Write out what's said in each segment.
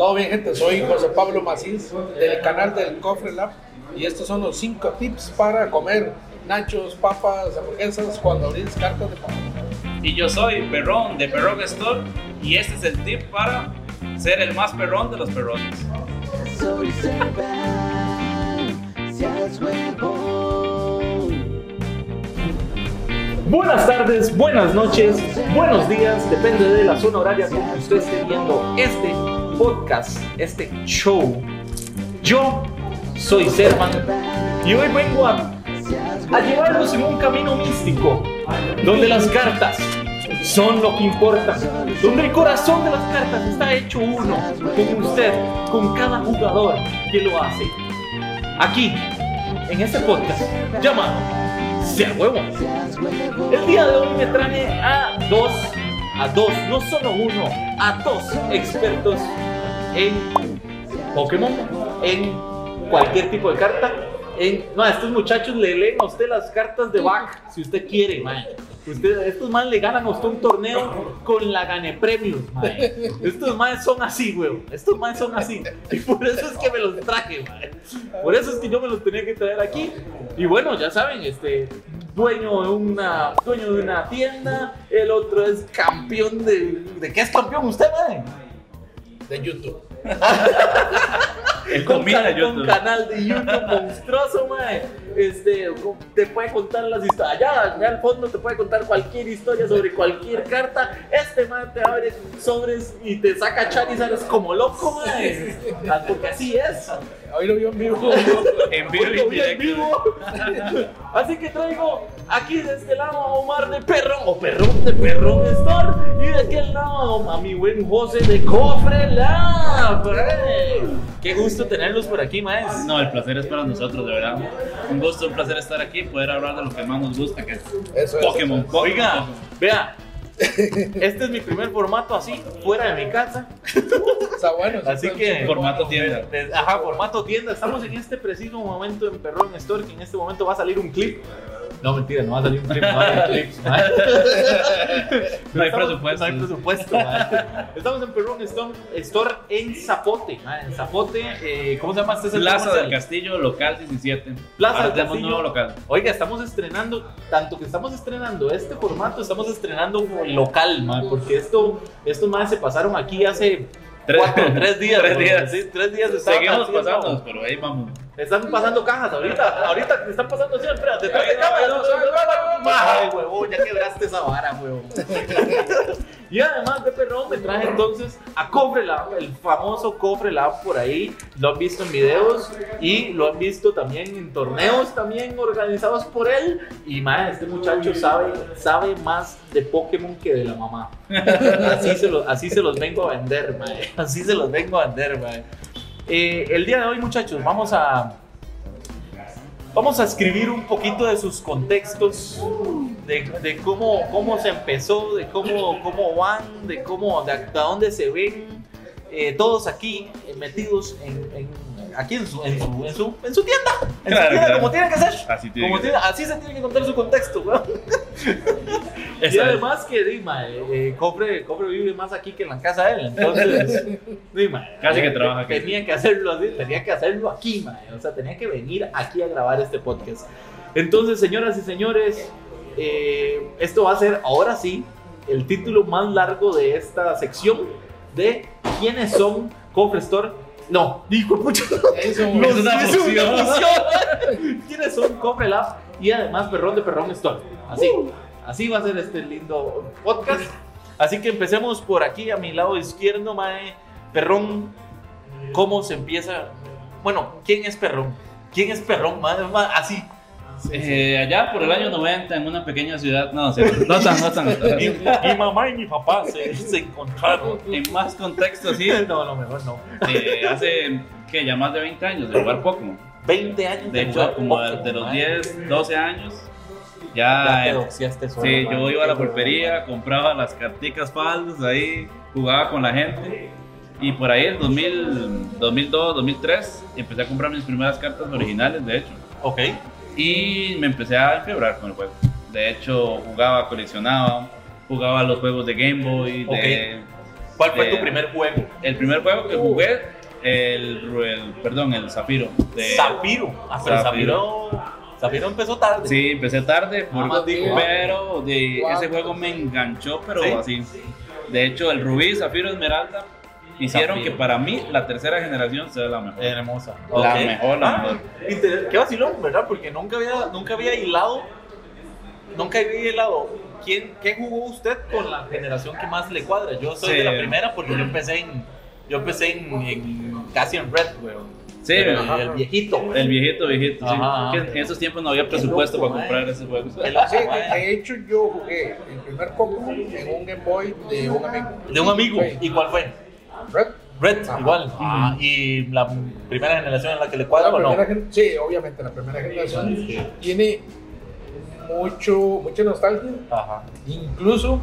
Todo bien, gente. Soy José Pablo Macís del canal del Cofre Lab y estos son los 5 tips para comer nachos, papas, hamburguesas cuando abrís cartas de papa. Y yo soy Perrón de Perrón Store y este es el tip para ser el más perrón de los perrones. Soy. Buenas tardes, buenas noches, buenos días, depende de la zona horaria que usted esté viendo este podcast, este show. Yo soy Servan y hoy vengo a, a llevarlos en un camino místico donde las cartas son lo que importa, donde el corazón de las cartas está hecho uno con usted, con cada jugador que lo hace. Aquí, en este podcast llamado Sea Huevo. El día de hoy me trae a dos, a dos, no solo uno, a dos expertos en Pokémon, en cualquier tipo de carta. En, no, estos muchachos le leen a usted las cartas de back si usted quiere, man. Usted, estos man le ganan a usted un torneo con la Gane Premium, man. Estos man son así, weón. Estos man son así. Y por eso es que me los traje, man. Por eso es que yo me los tenía que traer aquí. Y bueno, ya saben, este dueño de una dueño de una tienda, el otro es campeón de ¿de qué es campeón usted, man? De YouTube. El comida de YouTube. canal de YouTube monstruoso, mae. Este, te puede contar las historias. Allá, allá al fondo te puede contar cualquier historia sobre cualquier carta. Este mae te abre sobres y te saca Charizard como loco, mae. Porque así es. Hoy lo vio en vivo. En vivo Porque y voy en directo. vivo. Así que traigo aquí de este lado a Omar de Perrón, o Perrón de Perrón Store, y de aquel lado a mi buen José de Cofre Lab. Qué gusto tenerlos por aquí, maes. No, el placer es para nosotros, de verdad. Un gusto, un placer estar aquí, poder hablar de lo que más nos gusta, que es Eso es. Pokémon. Oiga, vea, este es mi primer formato así, fuera de mi casa. Está bueno. Así está- que. Formato tienda. Ajá, formato tienda. Estamos en este preciso momento en Perrón Store, que en este momento va a salir un clip. No, mentira, no va a salir un clip, no va a salir clips, man. No hay Estamos- presupuesto. No hay presupuesto, man. Estamos en Perrón Store, Store en Zapote, man, En Zapote, eh, ¿cómo se llama? Este es el Plaza comercial. del Castillo, local 17. Plaza Ahora del tenemos Castillo. nuevo local. Oiga, estamos estrenando, tanto que estamos estrenando este formato, estamos estrenando local, man, porque esto, estos más se pasaron aquí hace Tres- cuatro, tres días. tres días. sí, tres días Seguimos pasando, pero ahí vamos. Están pasando cajas ahorita, ahorita te están pasando así, espera, detrás de cámara, no, huevón, ya quebraste esa vara, huevón. Y además de perrón me traje entonces a Cofre Lab, el famoso Cofre Lab por ahí, lo han visto en videos y lo han visto también en torneos también organizados por él y más este muchacho sabe, sabe más de Pokémon que de la mamá. Así se, lo- así se los vengo a vender, mae. Así se los vengo a vender, mae. Eh, el día de hoy, muchachos, vamos a vamos a escribir un poquito de sus contextos, de, cómo, cómo se empezó, de cómo, cómo van, de cómo, de hasta dónde se ven, eh, todos aquí metidos en- aquí en su, en su, en su, en su tienda, en Claro, su tienda, claro. como tiene que ser. Así tiene Como que tiene- así se tiene que contar su contexto, weón. Y además que Dima, eh, Cofre, Cofre vive más aquí que en la casa de él, entonces Dima, Casi que eh, trabaja aquí. Tenía que hacerlo así, tenía que hacerlo aquí, mae, o sea, tenía que venir aquí a grabar este podcast. Entonces, señoras y señores, eh, esto va a ser ahora sí el título más largo de esta sección de quiénes son Cofre Store. No, dijo mucho. Eso, No, Es una fusión. fusión. ¿Quiénes son Cofre Lab? Y además Perrón de Perrón Store. Así, así va a ser este lindo podcast. Así que empecemos por aquí a mi lado izquierdo, Mae. Perrón, ¿cómo se empieza? Bueno, ¿quién es Perrón? ¿Quién es Perrón? Mae, mae, así. Eh, allá por el año 90 en una pequeña ciudad, no, sí, no tan, no tan. Mi, mi mamá y mi papá se, se encontraron. En más contexto, sí, No, no, mejor no. eh, hace que ya más de 20 años de jugar Pokémon. 20 años De jugar hecho, como Pokémon, de los mae. 10, 12 años, Ya ya. te eh, solo, Sí, yo iba a la pulpería, compraba las carticas falsas ahí, jugaba con la gente. Y por ahí en 2000, 2002, 2003, empecé a comprar mis primeras cartas originales, de hecho. Ok. Y me empecé a enfebrar con el juego. De hecho, jugaba, coleccionaba, jugaba los juegos de Game Boy, de ¿Cuál fue de- tu primer juego? El primer juego que jugué, el, el- perdón, el Zafiro. de- Zafiro. Ah, pero Zafiro. Zafiro. Zafiro empezó tarde. Sí, empecé tarde, digo. pero de ese juego me enganchó, pero ¿Sí? así. De hecho, el Rubí, Zafiro, Esmeralda hicieron Zafiro. que para mí la tercera generación sea la mejor. Hermosa. La mejor, la Ah, mejor. Qué vacilón, ¿verdad? Porque nunca había, nunca había hilado. Nunca había hilado. ¿Quién, ¿Quién jugó usted con la generación que más le cuadra? Yo soy Sí. de la primera porque yo empecé en. Yo empecé en, en- casi en Red, weón. Sí, Pero ajá. el viejito. El viejito, viejito. sí. Ajá. En esos tiempos no había presupuesto loco, para comprar ese juego. Qué Sí, de, hecho yo jugué el primer Pokémon en un Game Boy de un amigo. De un amigo. ¿Y cuál fue? Red. Red, Ajá. igual. Ah, y la primera generación en la que le cuadra o no. sí, obviamente la primera generación Sí. tiene mucho, mucha nostalgia. Ajá. Incluso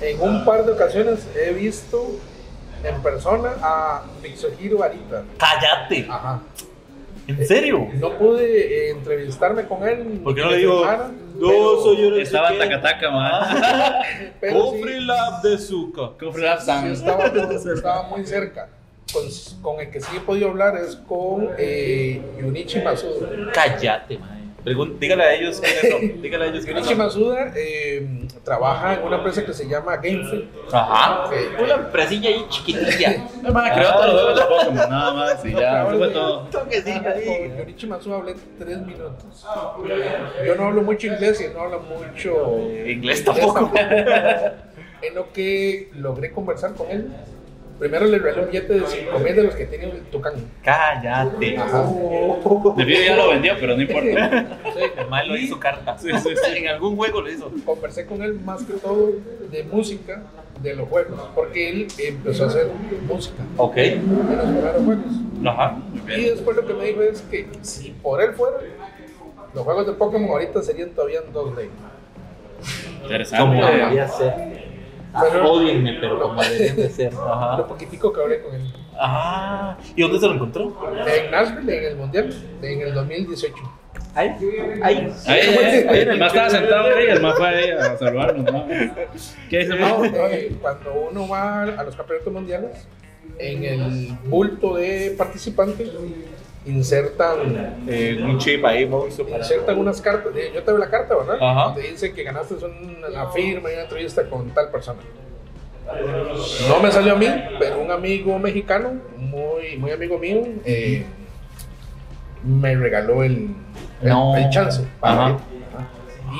en un par de ocasiones he visto en persona a Mitsuhiro Arita. Cállate. Ajá. ¿En serio? No pude eh, entrevistarme con él. ¿Por qué no le digo? firmara, No, soy yo. Estaba en Tacataca, man. pero sí- Cofre Lab de Zuka. Cofre Lab sí Sam. estaba, estaba muy cerca. Con, con el que sí he podido hablar es con eh, Yunichi Masuda. Cállate, man. Pregun- dígale a ellos quiénes son. Dígale a ellos quiénes son. Masuda eh, trabaja en una empresa que se llama GameFit. Ajá. Eh, Una empresilla ahí chiquitilla. No, man, creó todos los juegos de Pokémon, nada más. Y ya, fue todo. Ahí. Con Yunichi Masuda hablé tres minutos. Yo no hablo mucho inglés y no hablo mucho Inglés tampoco. En lo que logré conversar con él, primero le regalé un billete de 5 mil de los que tiene el Tucán. Cállate. Ajá. De ya lo vendió, pero no importa. Sí. El mal lo hizo carta. Sí, sí, sí. En algún juego lo hizo. Conversé con él más que todo de música de los juegos, porque él empezó a hacer música Ok. de los primeros juegos. Ajá. Y después lo que me dijo es que si por él fuera, los juegos de Pokémon ahorita serían todavía en 2D. Interesante. Como Ajá. debería ser. Pero- Odienme, pero como deberían de ser. Lo Ajá. poquitico que hablé con él. Ajá. ¿Y dónde se lo encontró? En Nashville, en el Mundial, en el 2018. Ahí. Ahí. Ahí, ahí, el más estaba sentado ahí, el más fue ahí a saludarnos. ¿no? ¿Qué dice, No, eh, cuando uno va a los campeonatos mundiales, en el bulto de participantes insertan, Eh, un chip ahí, monstruo. insertan unas cartas. Yo te veo la carta, ¿verdad? Ajá. Donde dice que ganaste una firma y una entrevista con tal persona. No me salió a mí, pero un amigo mexicano, muy, muy amigo mío, eh, me regaló el, el, No. el chance. para Ajá.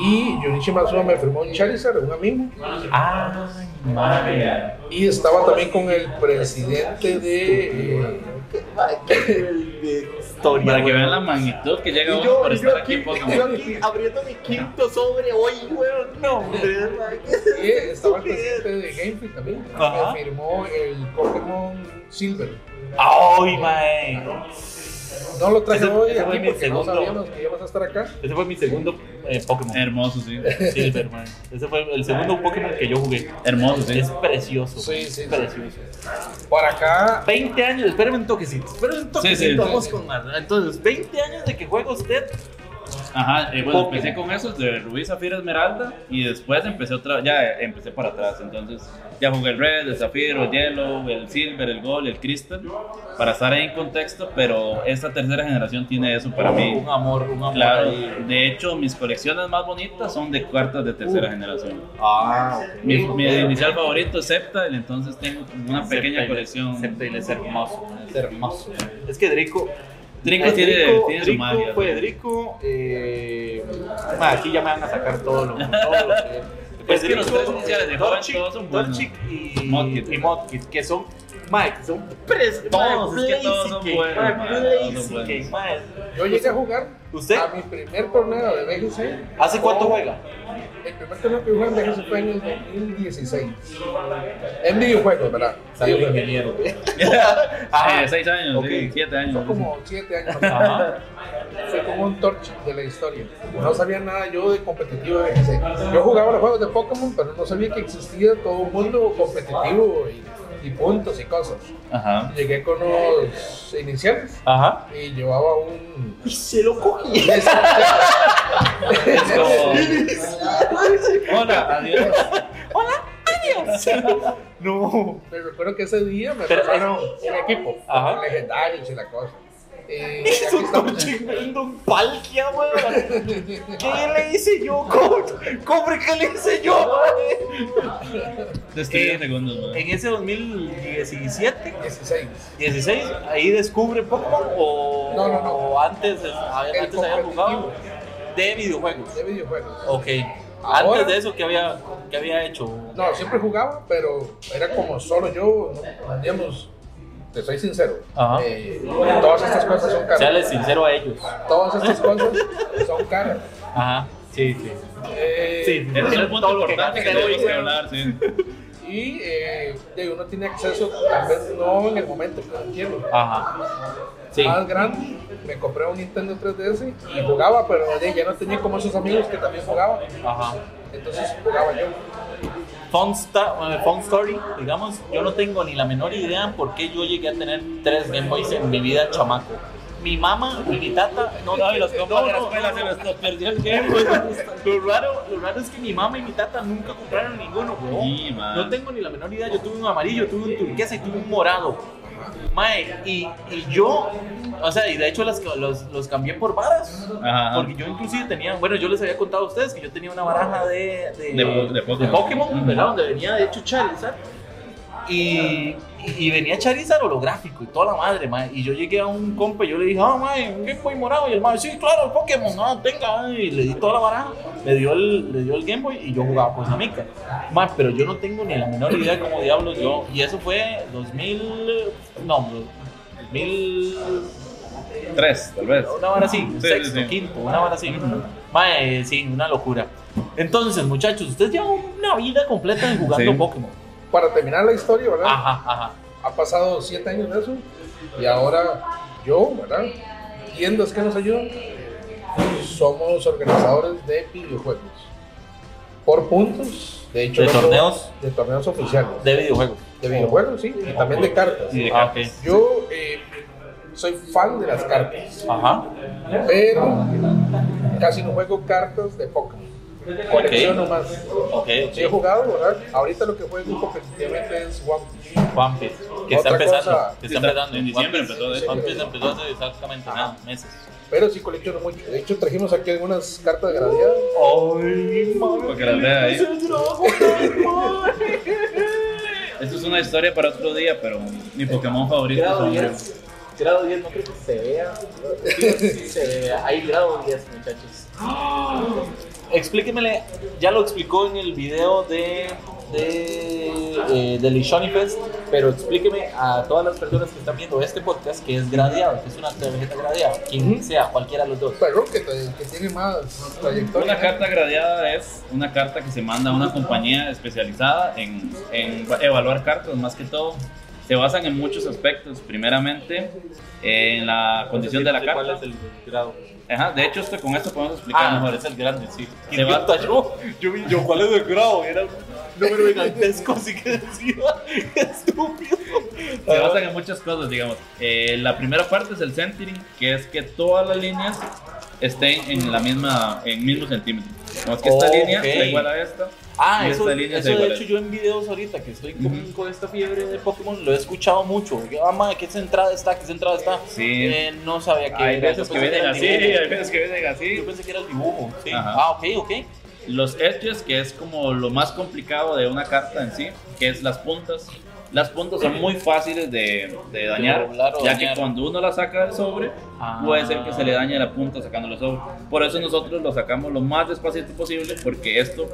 Y Junichi Matsuda me firmó un Charizard, un amigo. Ay, madre. Y estaba también con el presidente de. eh, Historia. Para que vean la magnitud que llega uno yo, por estar aquí, aquí en yo Pokémon. aquí abriendo mi quinto sobre hoy, weón. No, hombre. y estaba el presidente de Game también. Ajá. Me firmó el Pokémon Silver. Ay, mae. No lo traje Ese- hoy ese fue aquí mi porque segundo. no sabíamos que íbamos a estar acá. Ese fue mi segundo eh, Pokémon. Hermoso, sí. Silver, man. Ese fue el segundo Pokémon que yo jugué. Hermoso, sí. Es precioso. Sí, sí, sí. Precioso. Por acá, 20 años, espérame un toquecito. Espérame un toquecito, Sí, sí. vamos con más. Entonces, 20 años de que juega usted. Ajá, eh, bueno, Pokémon. empecé con esos de Rubí, Zafiro, Esmeralda y después empecé otra, ya empecé para atrás, entonces ya jugué el Red, el Zafiro, el Yellow, el Silver, el Gold, el Crystal, para estar ahí en contexto, pero esta tercera generación tiene eso para mí. Un amor, un amor. Claro, ahí. de hecho mis colecciones más bonitas son de cartas de tercera generación. Ah, ok. Mi, mi inicial favorito es Sceptile, entonces tengo una pequeña Sceptile- colección. Sceptile es hermoso, es hermoso. Es que Drico. Drico tiene, Drico- tiene su Drico magia. Fue ¿no? Drico. Eh, ma, aquí ya me van a sacar todo lo, todo lo que. Es que los tres iniciales de joven Torchic, todos son buenos. Torchic y y Modkit, que son. Mike, son pres, Todos, es que todos son buenos, yo llegué a jugar ¿Usted? a mi primer torneo de BGC. ¿Hace cuánto con- juega? El primer torneo que jugué en BGC fue en el 2016. En videojuegos, ¿verdad? Salió Sí, ingeniero. Eh, seis años, Ok. sí, siete años. Fue como 7 años. Ajá. Fue como un torch de la historia. No sabía nada yo de competitivo de BGC. Yo jugaba los juegos de Pokémon, pero no sabía que existía todo un mundo competitivo y, y puntos y cosas. Ajá. Llegué con los iniciales Ajá. y llevaba un. Y se lo cogí. Es como. Hola, adiós. No. Me recuerdo que ese día me Pero- prepararon un equipo, Ajá. legendarios y la cosa. Eh, y aquí Eso estamos. chingando un palquia, weón. ¿Qué le hice yo, cobre? ¿Cobre qué le hice yo? Destruye Eh, segundos, man. En ese 2017, 16. 16, ahí descubre Pokémon o, No, no, no. o antes, El antes había jugado de videojuegos. De videojuegos. Ok. Ahora- Antes de eso, ¿qué había, qué había hecho? No, siempre jugaba, pero era como solo yo, no, digamos, te soy sincero. Ajá. eh, todas estas cosas son caras. Seale sincero a ellos. Todas estas cosas son caras. Ajá. Sí, sí. Eh, Sí. Ese es un punto importante que tenemos que hablar, sí. Y eh, uno tiene acceso, tal vez no en el momento que lo quiero. Ajá. Sí. Más grande, me compré un Nintendo 3DS y jugaba, pero ya no tenía como esos amigos que también jugaban. Ajá. Entonces jugaba yo. Fun, sta- fun story, digamos, yo no tengo ni la menor idea por qué yo llegué a tener tres Game Boys en mi vida chamaco. Mi mamá y mi tata no, no, y los no, compas de la no, escuela no, se no. los perdió el Game Boy. Lo raro, lo raro es que mi mamá y mi tata nunca compraron ninguno, bro. Sí. No tengo ni la menor idea. Yo tuve un amarillo, tuve un turquesa y tuve un morado. Mae, y, y yo, o sea, y de hecho las- los, los cambié por varas. Ajá. Porque yo inclusive tenía, bueno, yo les había contado a ustedes que yo tenía una baraja de, de, De- de Pokémon. Pokémon, ¿verdad? Donde venía de hecho Charizard. Y, y, venía Charizard holográfico y toda la madre, mae. Y yo llegué a un compa y yo le dije, ah, mae, un Game Boy morado. Y el mae, sí, claro, el Pokémon, no, tenga. Y le di toda la baraja, le dio el, le dio el Game Boy y yo jugaba con Mica. Mae, pero yo no tengo ni la menor idea de cómo diablos yo. Y eso fue 2000, no, 2000. Tres, tal vez. Una vara así, Sí, sexto, sí, sí. quinto, una vara así. Mae, sí, una locura. Entonces, muchachos, ustedes llevan una vida completa en jugando. Pokémon. Para terminar la historia, ¿verdad? Ajá, ajá. Ha pasado siete años de eso y ahora yo, ¿verdad? Tiendas que nos ayudan, somos organizadores de videojuegos. Por puntos, de hecho, ¿De torneos? De torneos oficiales. De videojuegos. De videojuegos, sí, y también de cartas. Y de Ah. Yo eh, soy fan de las cartas, Ajá. pero casi no juego cartas de Pokémon. Colecciono más. Ok, Sí he jugado, ¿verdad? Ahorita lo que juego competitivamente es One Piece. One Piece. Que está empezando. cosa- que Sí, está está- empezando. en diciembre One empezó, de hecho. One Piece empezó hace exactamente nada, meses. Pero sí colecciono mucho. De hecho, trajimos aquí algunas cartas gradeadas. Ay, Para que las vea ahí. Esto es una historia para otro día, pero mi Pokémon favorito 10. Grado 10 no creo que se vea. Sí, sí se vea. Hay grado 10, muchachos. Explíquemele, ya lo explicó en el video de de, eh, del Fest, pero explíqueme a todas las personas que están viendo este podcast que es gradeado, que es una tarjeta gradeada, quien sea, cualquiera de los dos. Pero que, te- que tiene más trayectoria. Una carta gradeada es una carta que se manda a una compañía especializada en, en evaluar cartas, más que todo. Se basan en muchos aspectos. Primeramente, en la condición de la ¿Cuál carta. es el grado? Ajá, de hecho, esto, con esto podemos explicar Ah, mejor. es el grande, sí. Se va- yo, yo, yo, ¿cuál es el grado? Era un número gigantesco, así que decía, estúpido. Se basan en muchas cosas, digamos. Eh, la primera parte es el centering, que es que todas las líneas estén en la misma, en mismo centímetro. Como es que esta línea está igual a esta. Ah, eso, eso de hecho yo en videos ahorita que estoy con, con esta fiebre de Pokémon lo he escuchado mucho. Yo, ah, madre, ¿qué centrada está? ¿Qué centrada está? Sí. Eh, no sabía que Hay veces que vienen así, hay veces que vienen así. Yo pensé que era el dibujo. Sí. Ah, ok, ok. Los edges, que es como lo más complicado de una carta en sí, que es las puntas. Las puntas son muy fáciles de, de dañar, o ya dañar. que cuando uno la saca del sobre, Ah. puede ser que se le dañe la punta sacando el sobre. Por eso nosotros lo sacamos lo más despacito posible, porque esto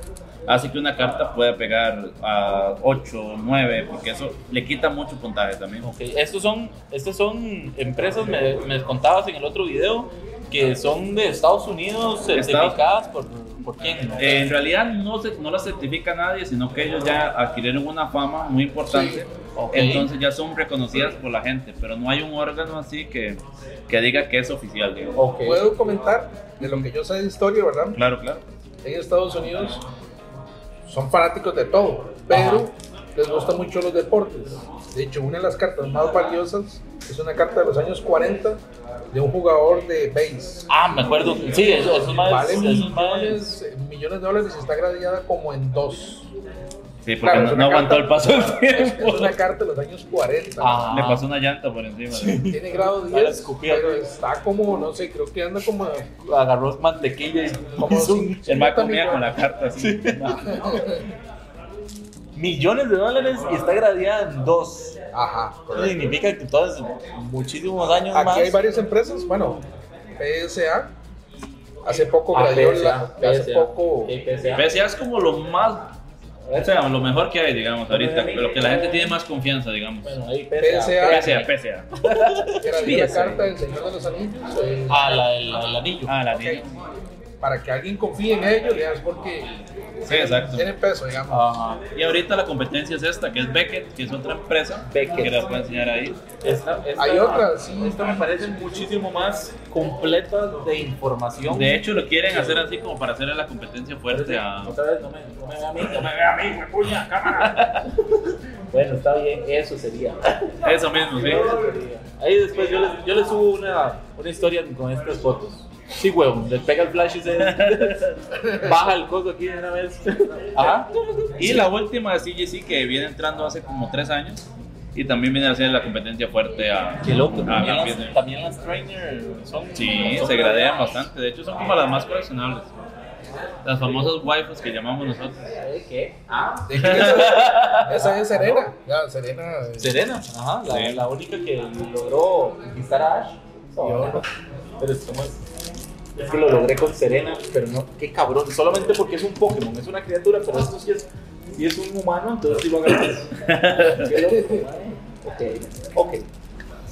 hace que una carta pueda pegar a 8, 9, porque eso le quita mucho puntaje también. Ok, estos son, estos son empresas, me, me contabas en el otro video, que son de Estados Unidos, certificadas por, por quién. ¿no? Eh, en realidad no, se, no la certifica nadie, sino que ellos ya adquirieron una fama muy importante. Ok. Entonces ya son reconocidas por la gente, pero no hay un órgano así que, que diga que es oficial. digamos. Ok. Puedo comentar de lo que yo sé de historia, ¿verdad? Claro, claro. En Estados Unidos son fanáticos de todo, pero les gustan mucho los deportes. De hecho, una de las cartas más valiosas es una carta de los años 40 de un jugador de base. Ah, me acuerdo. Sí, eso, eso es más. Vale eso es más- millones, millones de dólares y está gradeada como en dos. Sí, porque Claro, no, no aguantó carta- el paso del Es, tiempo. es una carta de los años 40. Ah. Le pasó una llanta por encima. Tiene grado Para 10, escupir. pero está como, no sé, creo que anda como... Agarró mantequilla y como hizo un- El comía con la carta así. millones de dólares y está gradeada en dos. Ajá, Eso correcto. significa que entonces muchísimos años Aquí más. hay varias empresas, bueno, PSA, hace poco Ah, gradeó PSA, la, hace PSA. poco... Sí, PSA. PSA es como lo más, o sea, lo mejor que hay, digamos, ahorita. Lo que la gente tiene más confianza, digamos. Bueno, ahí PSA. PSA, PSA. gradeó la PSA. carta del Señor de los Anillos. eh, Ah, la, el, el anillo. Ah, la ok, tiene. Para que alguien confíe en ellos, ya es porque Sí, exacto. tienen peso, digamos. Ajá. Y ahorita la competencia es esta, que es Beckett, que es otra empresa. Beckett. Que la puedo enseñar ahí. Esta, esta- Hay otra, sí. Esta me parece muchísimo más completa de información. De hecho, lo quieren hacer así como para hacerle la competencia fuerte a. Otra vez, no me, no me vea a mí, no me vea a mí, me puña, cámara. bueno, está bien, eso sería. Eso mismo, sí. Ahí después yo les, yo les subo una, una historia con estas fotos. Sí, huevón, le pega el flash y se baja el coso aquí de una vez. Ajá. Y la última de CGC que viene entrando hace como tres años. Y también viene a hacer la competencia fuerte a. Qué loco, a también las, también las trainer son. Sí, son se gradean bastante. De hecho, son como las más coleccionables. Las famosas waifus que llamamos nosotros. ¿Eh, ¿Qué? Ah. De hecho, esa, esa es Serena. Ya, Serena. eh, Serena, ajá, la, Sí. la única que logró conquistar a Ash. Yo. Pero es como es. Es que lo logré con Serena, pero no, qué cabrón. Solamente porque es un Pokémon, es una criatura, pero esto sí es, sí es un humano, entonces sí lo agarras. qué loco. Ok, ok.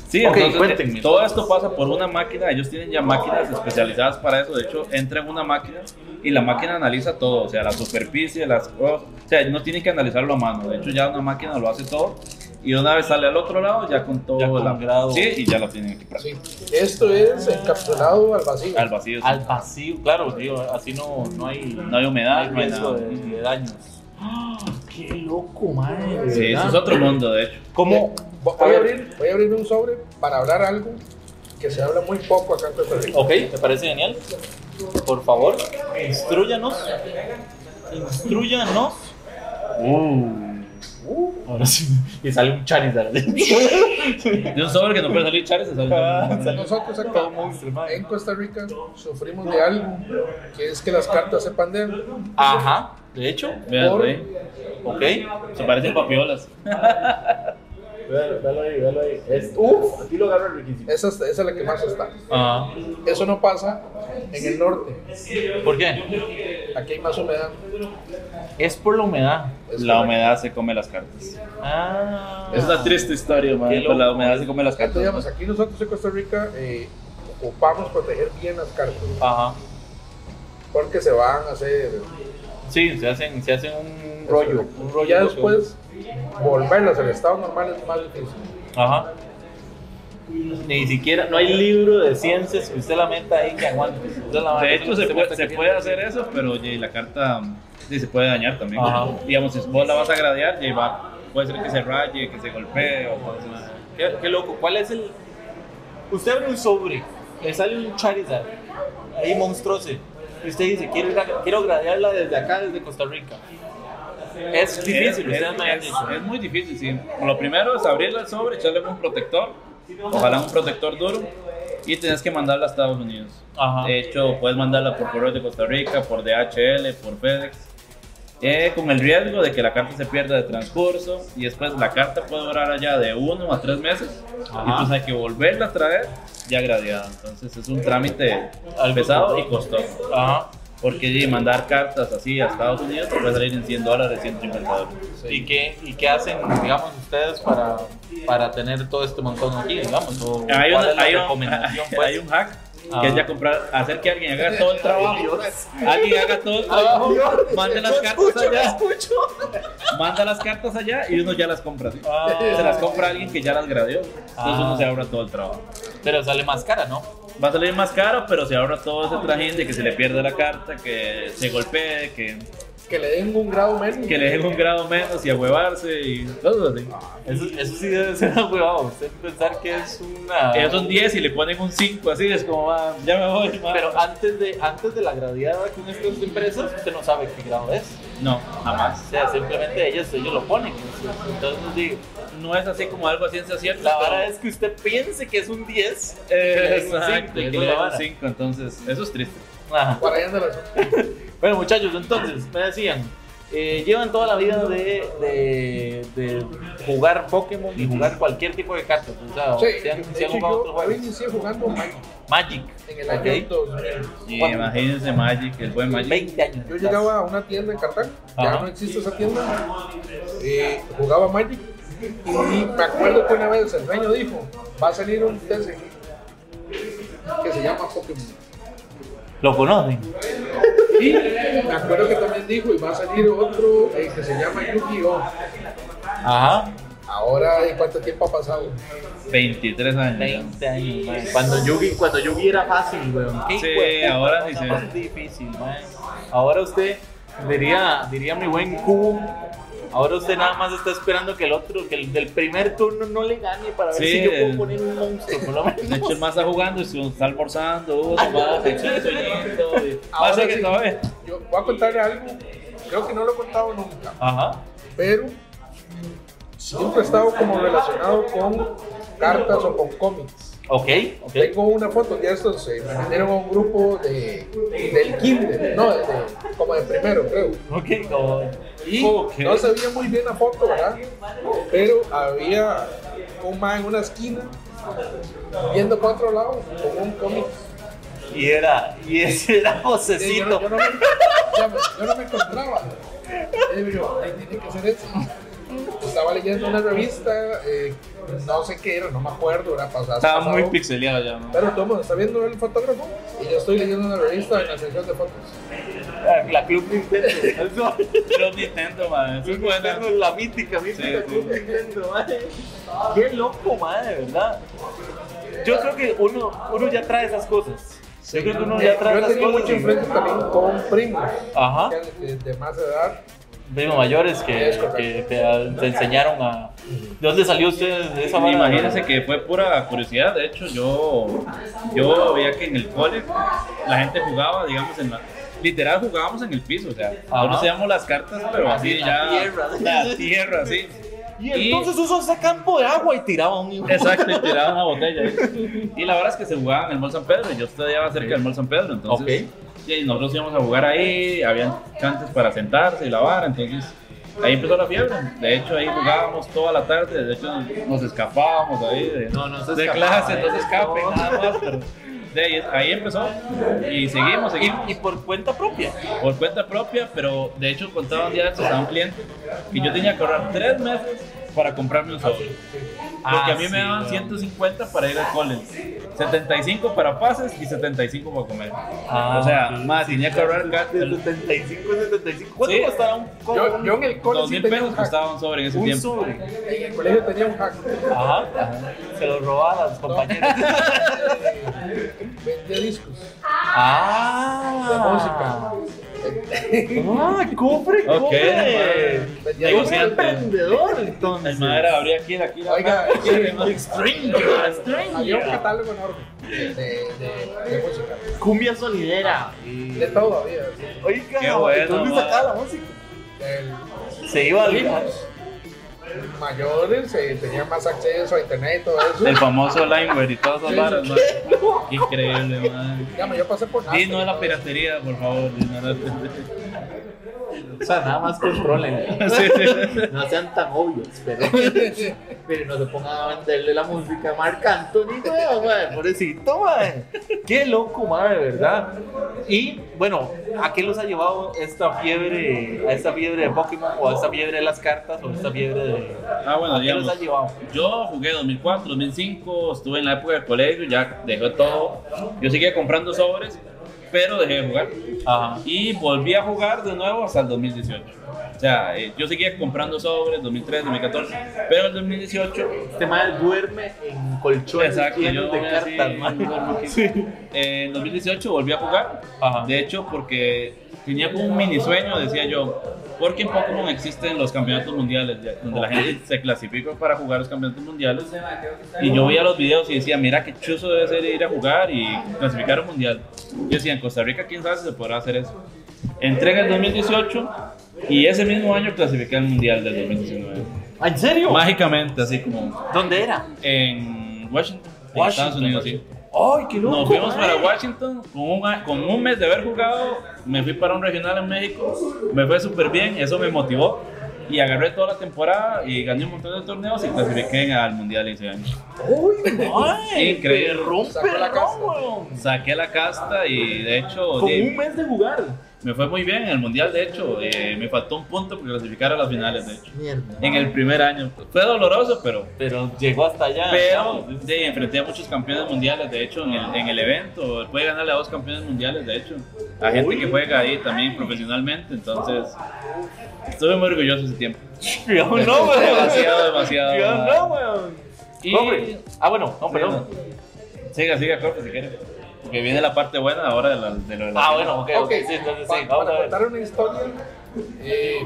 Sí, Ok, entonces, cuéntenme. eh, todo esto pasa por una máquina. Ellos tienen ya máquinas especializadas para eso. De hecho, entra en una máquina y la máquina analiza todo. O sea, la superficie, las cosas. O sea, no tienen que analizarlo a mano. De hecho, ya una máquina lo hace todo. Y una vez sale al otro lado, ya con todo Ya con la- grado. Sí, y ya lo tienen equipado. Sí. Esto es encapsulado al vacío. Al vacío. sí. Al vacío, claro, digo, así no, no hay, No hay humedad, no hay riesgo nada. de, de daños. ¡Ah! ¡Qué loco, madre! Sí, eso es otro mundo, de hecho. ¿Cómo? Voy a, abrir, voy a abrir un sobre para hablar algo que se habla muy poco acá en Costa Rica. Ok, me parece genial. Por favor, instruyanos. Instruyanos. Uh, ahora sí. Y sale un Charizard. De un sobre que no puede salir Charizard, sale Ah, Nosotros acá madre. en Costa Rica sufrimos de algo que es que las cartas se pandean. Ajá, de hecho. Vean, Por-. Ok. Se parecen papiolas. Véalo, véalo ahí, véalo ahí. Es, uf, aquí lo agarra riquísimo. Esa, es- esa es la que más está. Ajá. Eso no pasa en el norte. ¿Por qué? Aquí hay más humedad. Es por la humedad. Es La correcto. humedad se come las cartas. Ah. Es una triste historia, man. Pero la humedad se come las Entonces, digamos, cartas. aquí nosotros en Costa Rica eh, ocupamos proteger bien las cartas Ajá. porque se van a hacer. Sí, se hacen, se hacen un rollo. Un rollo. Ya después volverlas al estado normal es más difícil. Ajá. Ni siquiera, no hay libro de ciencias que usted la meta ahí que aguante. La- De hecho, se puede, se hacer eso, pero ya, la carta sí, se puede dañar también. Ajá. Digamos, si vos la vas a gradear, ya va, puede ser que se raye, que se golpee o. Qué, qué loco. ¿Cuál es el. Usted abre un sobre, le sale un Charizard, ahí monstruoso, y usted dice: Quiero, quiero gradearla desde acá, desde Costa Rica. Es difícil, Es, es- es muy difícil, sí. Lo primero es abrirle el sobre, echarle un protector, ojalá un protector duro, y tienes que mandarla a Estados Unidos. Ajá. De hecho, puedes mandarla por correo de Costa Rica, por DHL, por FedEx. eh, con el riesgo de que la carta se pierda de transcurso y después la carta puede durar allá de uno a tres meses Ajá. y entonces hay que volverla a traer ya gradeada. Entonces es un trámite pesado y costoso. Ajá. Porque sí, mandar cartas así a Estados Unidos te puede salir en 100 dólares, 150 dólares. ¿Y qué, ¿Y qué hacen, digamos, ustedes para, para tener todo este montón aquí, digamos? ¿O Hay, ¿Cuál una- hay un- pues? hay un hack. Que es ya comprar, hacer que alguien haga todo el trabajo. Alguien haga todo el trabajo, mande las cartas allá, manda las cartas allá y uno ya las compra. ¿sí? Ah. Se las compra alguien que ya las gradeó. Entonces Ah. uno se ahorra todo el trabajo. Pero sale más cara, ¿no? Va a salir más caro, pero se ahorra todo ese trajín de que se le pierde la carta, que se golpee, que, Que le den un grado menos. que le dejen un grado menos y a huevarse y cosas así. Eso, eso sí debe ser huevado. Usted pensar que es una. Ellos son 10 y le ponen un 5, así es como, "Ah, ya me voy. ma". Pero antes de, antes de la gradeada con estas empresas, usted no sabe qué grado es. No, O jamás. sea, simplemente ellos, ellos lo ponen. Entonces, digo, No es así como algo a ciencia cierta. la vara es que usted piense que es un 10. Exacto, que que le dan un 5, entonces eso es triste. Ajá. Por ahí anda la Bueno, muchachos, entonces, me decían, eh, llevan toda la vida de, de, de jugar Pokémon y jugar cualquier tipo de cartas. O sea, Sí, se han, de se han hecho, jugado yo, otros yo juegos. inicié jugando Magic Magic. en el Ok. año 2000. Y ¿Cuánto? imagínense Magic, el buen Magic. 20 años. Yo llegaba a una tienda en Cartago, ya no existe esa tienda, eh, jugaba Magic y me acuerdo que una vez el dueño dijo, va a salir un TCG que se llama Pokémon. ¿Lo conocen? Y me acuerdo que también dijo, y va a salir otro eh, que se llama Yu-Gi-Oh! Ajá. Ahora, ¿y cuánto tiempo ha pasado? 23 años. 20 años, man. Cuando Yugi, cuando Yugi era fácil, weón. ¿Qué Sí, ahora ni se- más difícil, man. Ahora usted, diría, diría mi buen cubo, ahora usted nada más está esperando que el otro, que el del primer turno no le gane para ver Sí, si yo puedo poner un monstruo, por lo menos. De hecho, el más está jugando y se está almorzando, uh, va, se Pasa que sí, todavía. Yo voy a contarle algo, creo que no lo he contado nunca, Ajá. pero siempre he estado como relacionado con cartas o con cómics. Ok, ok. Tengo una foto de estos, me metieron a un grupo de, del kinder, no, de- como de primero, creo. Ok, como- Y Ok. no se veía muy bien la foto, ¿verdad? Pero había un man en una esquina viendo para otro lado con un cómic. Y era, y ese era yo, Josecito. no, yo, no me, ya yo no me encontraba. Y digo yo, "Ay, tiene que ser ese. Estaba leyendo una revista, eh, no sé qué era, no me acuerdo, era pasada. Estaba pasado. muy pixeleado ya, ¿no? Pero todo mundo está viendo el fotógrafo y yo estoy leyendo una revista en la sección de fotos. La Club Nintendo. Pero Nintendo, man, eso es. Nintendo, la mítica, mítica Sí, sí. Club Nintendo, madre. Qué loco, madre, de verdad. Yo creo que uno, uno ya trae esas cosas. Yo creo que uno ya Yo trae he esas tenido cosas. mucho y- enfrente también con primos Ajá. de más edad. Primos mayores que, Es que te, te enseñaron a. ¿De dónde salió usted de esa vara? Imagínense que fue pura curiosidad. De hecho, yo, yo veía que en el cole la gente jugaba, digamos, en la. Literal jugábamos en el piso, o sea, Ajá. conocíamos las cartas, pero Así ya. la tierra. La tierra, sí. Y entonces usó ese campo de agua y tiraba un hijo. Exacto, y tiraban una botella. Y la verdad es que se jugaba en el Mall San Pedro. y Yo estudiaba cerca del Mall San Pedro, entonces. Y nosotros íbamos a jugar ahí, habían chantes para sentarse y la vara, entonces. Ahí empezó la fiebre. De hecho, ahí jugábamos toda la tarde. De hecho, nos escapábamos ahí de, No, no se de escapaba, clase, eh, no se escapen, no. nada más. Pero de ahí, ahí empezó. Y seguimos, seguimos. Y, y por cuenta propia. por cuenta propia, pero de hecho contaba un día de estos a un cliente que yo tenía que ahorrar tres meses para comprarme un sobre. Porque Ah, a mí sí, me daban weón. 150 para ir al college, 75 para pases y 75 para comer. Ah, o sea, ok. más tenía que ahorrar De 75 a 75. ¿Cuánto Sí. costará un Yo, un- yo en el sí mil tenía pesos un hack. costaba un sobre en ese un tiempo. sobre? En el colegio tenía un hack. Ajá. Se lo robaba a las compañeras. Vendía discos ah. de música. Ah, Ok, compre. Vendía Digo, discos. sí, emprendedor, El entonces. madre abría aquí, aquí, la Oiga, aquí, Stranger, Había un stranger. catálogo enorme de, de, de, música. Cumbia sonidera. De todo había. Oiga, Qué bueno, ¿de ¿dónde sacaba la música? El- Se iba al. Mayores eh, tenían más acceso a internet y todo eso. El famoso Limeware y todas esas Sí, varas, sí. man. Increíble, man. Dígame, yo pasé por nada. No es la piratería, por favor. O sea, nada más controlen. Sí, sí. No sean tan obvios, pero, pero no se pongan a venderle la música a Marc Anthony, weón, pobrecito, madre. Qué loco, madre, verdad. Y bueno, ¿a qué los ha llevado esta fiebre, a esta fiebre de Pokémon o a esta fiebre de las cartas o a esta fiebre de. Ah, bueno, ¿A qué los digamos. Yo jugué 2004, 2005, estuve en la época del colegio, ya dejé todo. Yo seguía comprando sobres, pero dejé de jugar. Ajá. Y volví a jugar de nuevo hasta el 2018. O sea, eh, yo seguía comprando sobres 2003, 2014, pero en el 2018 Este madre duerme en colchones Exacto, llenos yo de cartas, así, aquí. Sí. Eh, en 2018 volví a jugar. Ajá. De hecho, porque tenía como un mini sueño, decía yo, porque en Pokémon existen los campeonatos mundiales, donde la gente se clasifica para jugar los campeonatos mundiales. Y yo veía los videos y decía, mira qué chuzo debe ser ir a jugar y clasificar un mundial. Yo decía, en Costa Rica, quién sabe si se podrá hacer eso. Entré en el 2018 Y ese mismo año clasifiqué al Mundial del 2019. ¿Ah, ¿En serio? Mágicamente, así como ¿Dónde era? en Washington, en Estados Unidos, sí. ¡Ay, qué loco! Nos fuimos para Washington con un, a- con un mes de haber jugado. Me fui para un regional en México. Me fue súper bien, eso me motivó. Y agarré toda la temporada y gané un montón de torneos y clasifiqué al mundial ese año. ¡Ay! Increíble. perrón, Sacó la casta. weón. Saqué la casta y de hecho Con di- un mes de jugar. Me fue muy bien en el mundial. De hecho, eh, me faltó un punto para clasificar a las finales. De hecho, Mierda. en el primer año fue doloroso, pero Pero llegó hasta allá. Pero sí, enfrenté a muchos campeones mundiales, de hecho, en el, en el evento. Puede ganarle a dos campeones mundiales, de hecho. A gente Uy. que juega ahí también profesionalmente. Entonces, estuve muy orgulloso ese tiempo. Yo no, weón. Demasiado, demasiado. Yo no, weón. Y. Hombre. Ah, bueno, no, perdón. Siga, siga, profe, si quiere. Porque viene la parte buena ahora de, la, de lo de la. Ah, bueno, ok, ok. Ok, Sí, entonces pa- sí. Vamos para a ver. contar una historia, eh,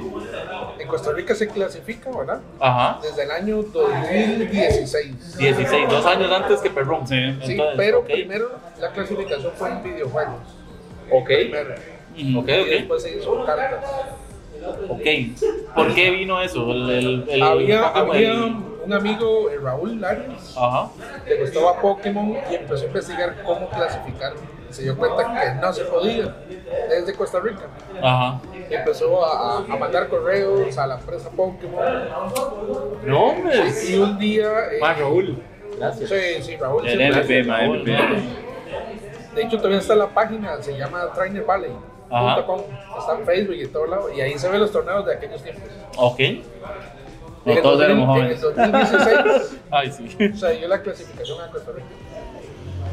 en Costa Rica se clasifica, ¿verdad? Ajá. Desde el año 2016. 16, dos años antes que Perrón. Sí. Sí, Entonces, pero ok. primero la clasificación fue en videojuegos. Ok. Primero. Ujú. Ok, Y ok. después se hizo cartas. Ok. ¿Por qué vino eso? El, el, el había había el- un amigo, eh, Raúl Larios, Ajá. le gustaba Pokémon y empezó a investigar cómo clasificar. Se dio cuenta que no se podía desde Costa Rica. Ajá. Y empezó a, a- a mandar correos a la empresa Pokémon. No, hombre. Y un día. eh, Más Raúl. Gracias. Sí, sí, Raúl. El Raúl, MP. De hecho, todavía está la página, se llama Trainer Valley. Ajá. punto com. Está en Facebook y en todo lado. Y ahí se ven los torneos de aquellos tiempos. Ok. No, En todos 2000 éramos En el jóvenes. 2016 Ay, sí. se dio la clasificación a Costa Rica.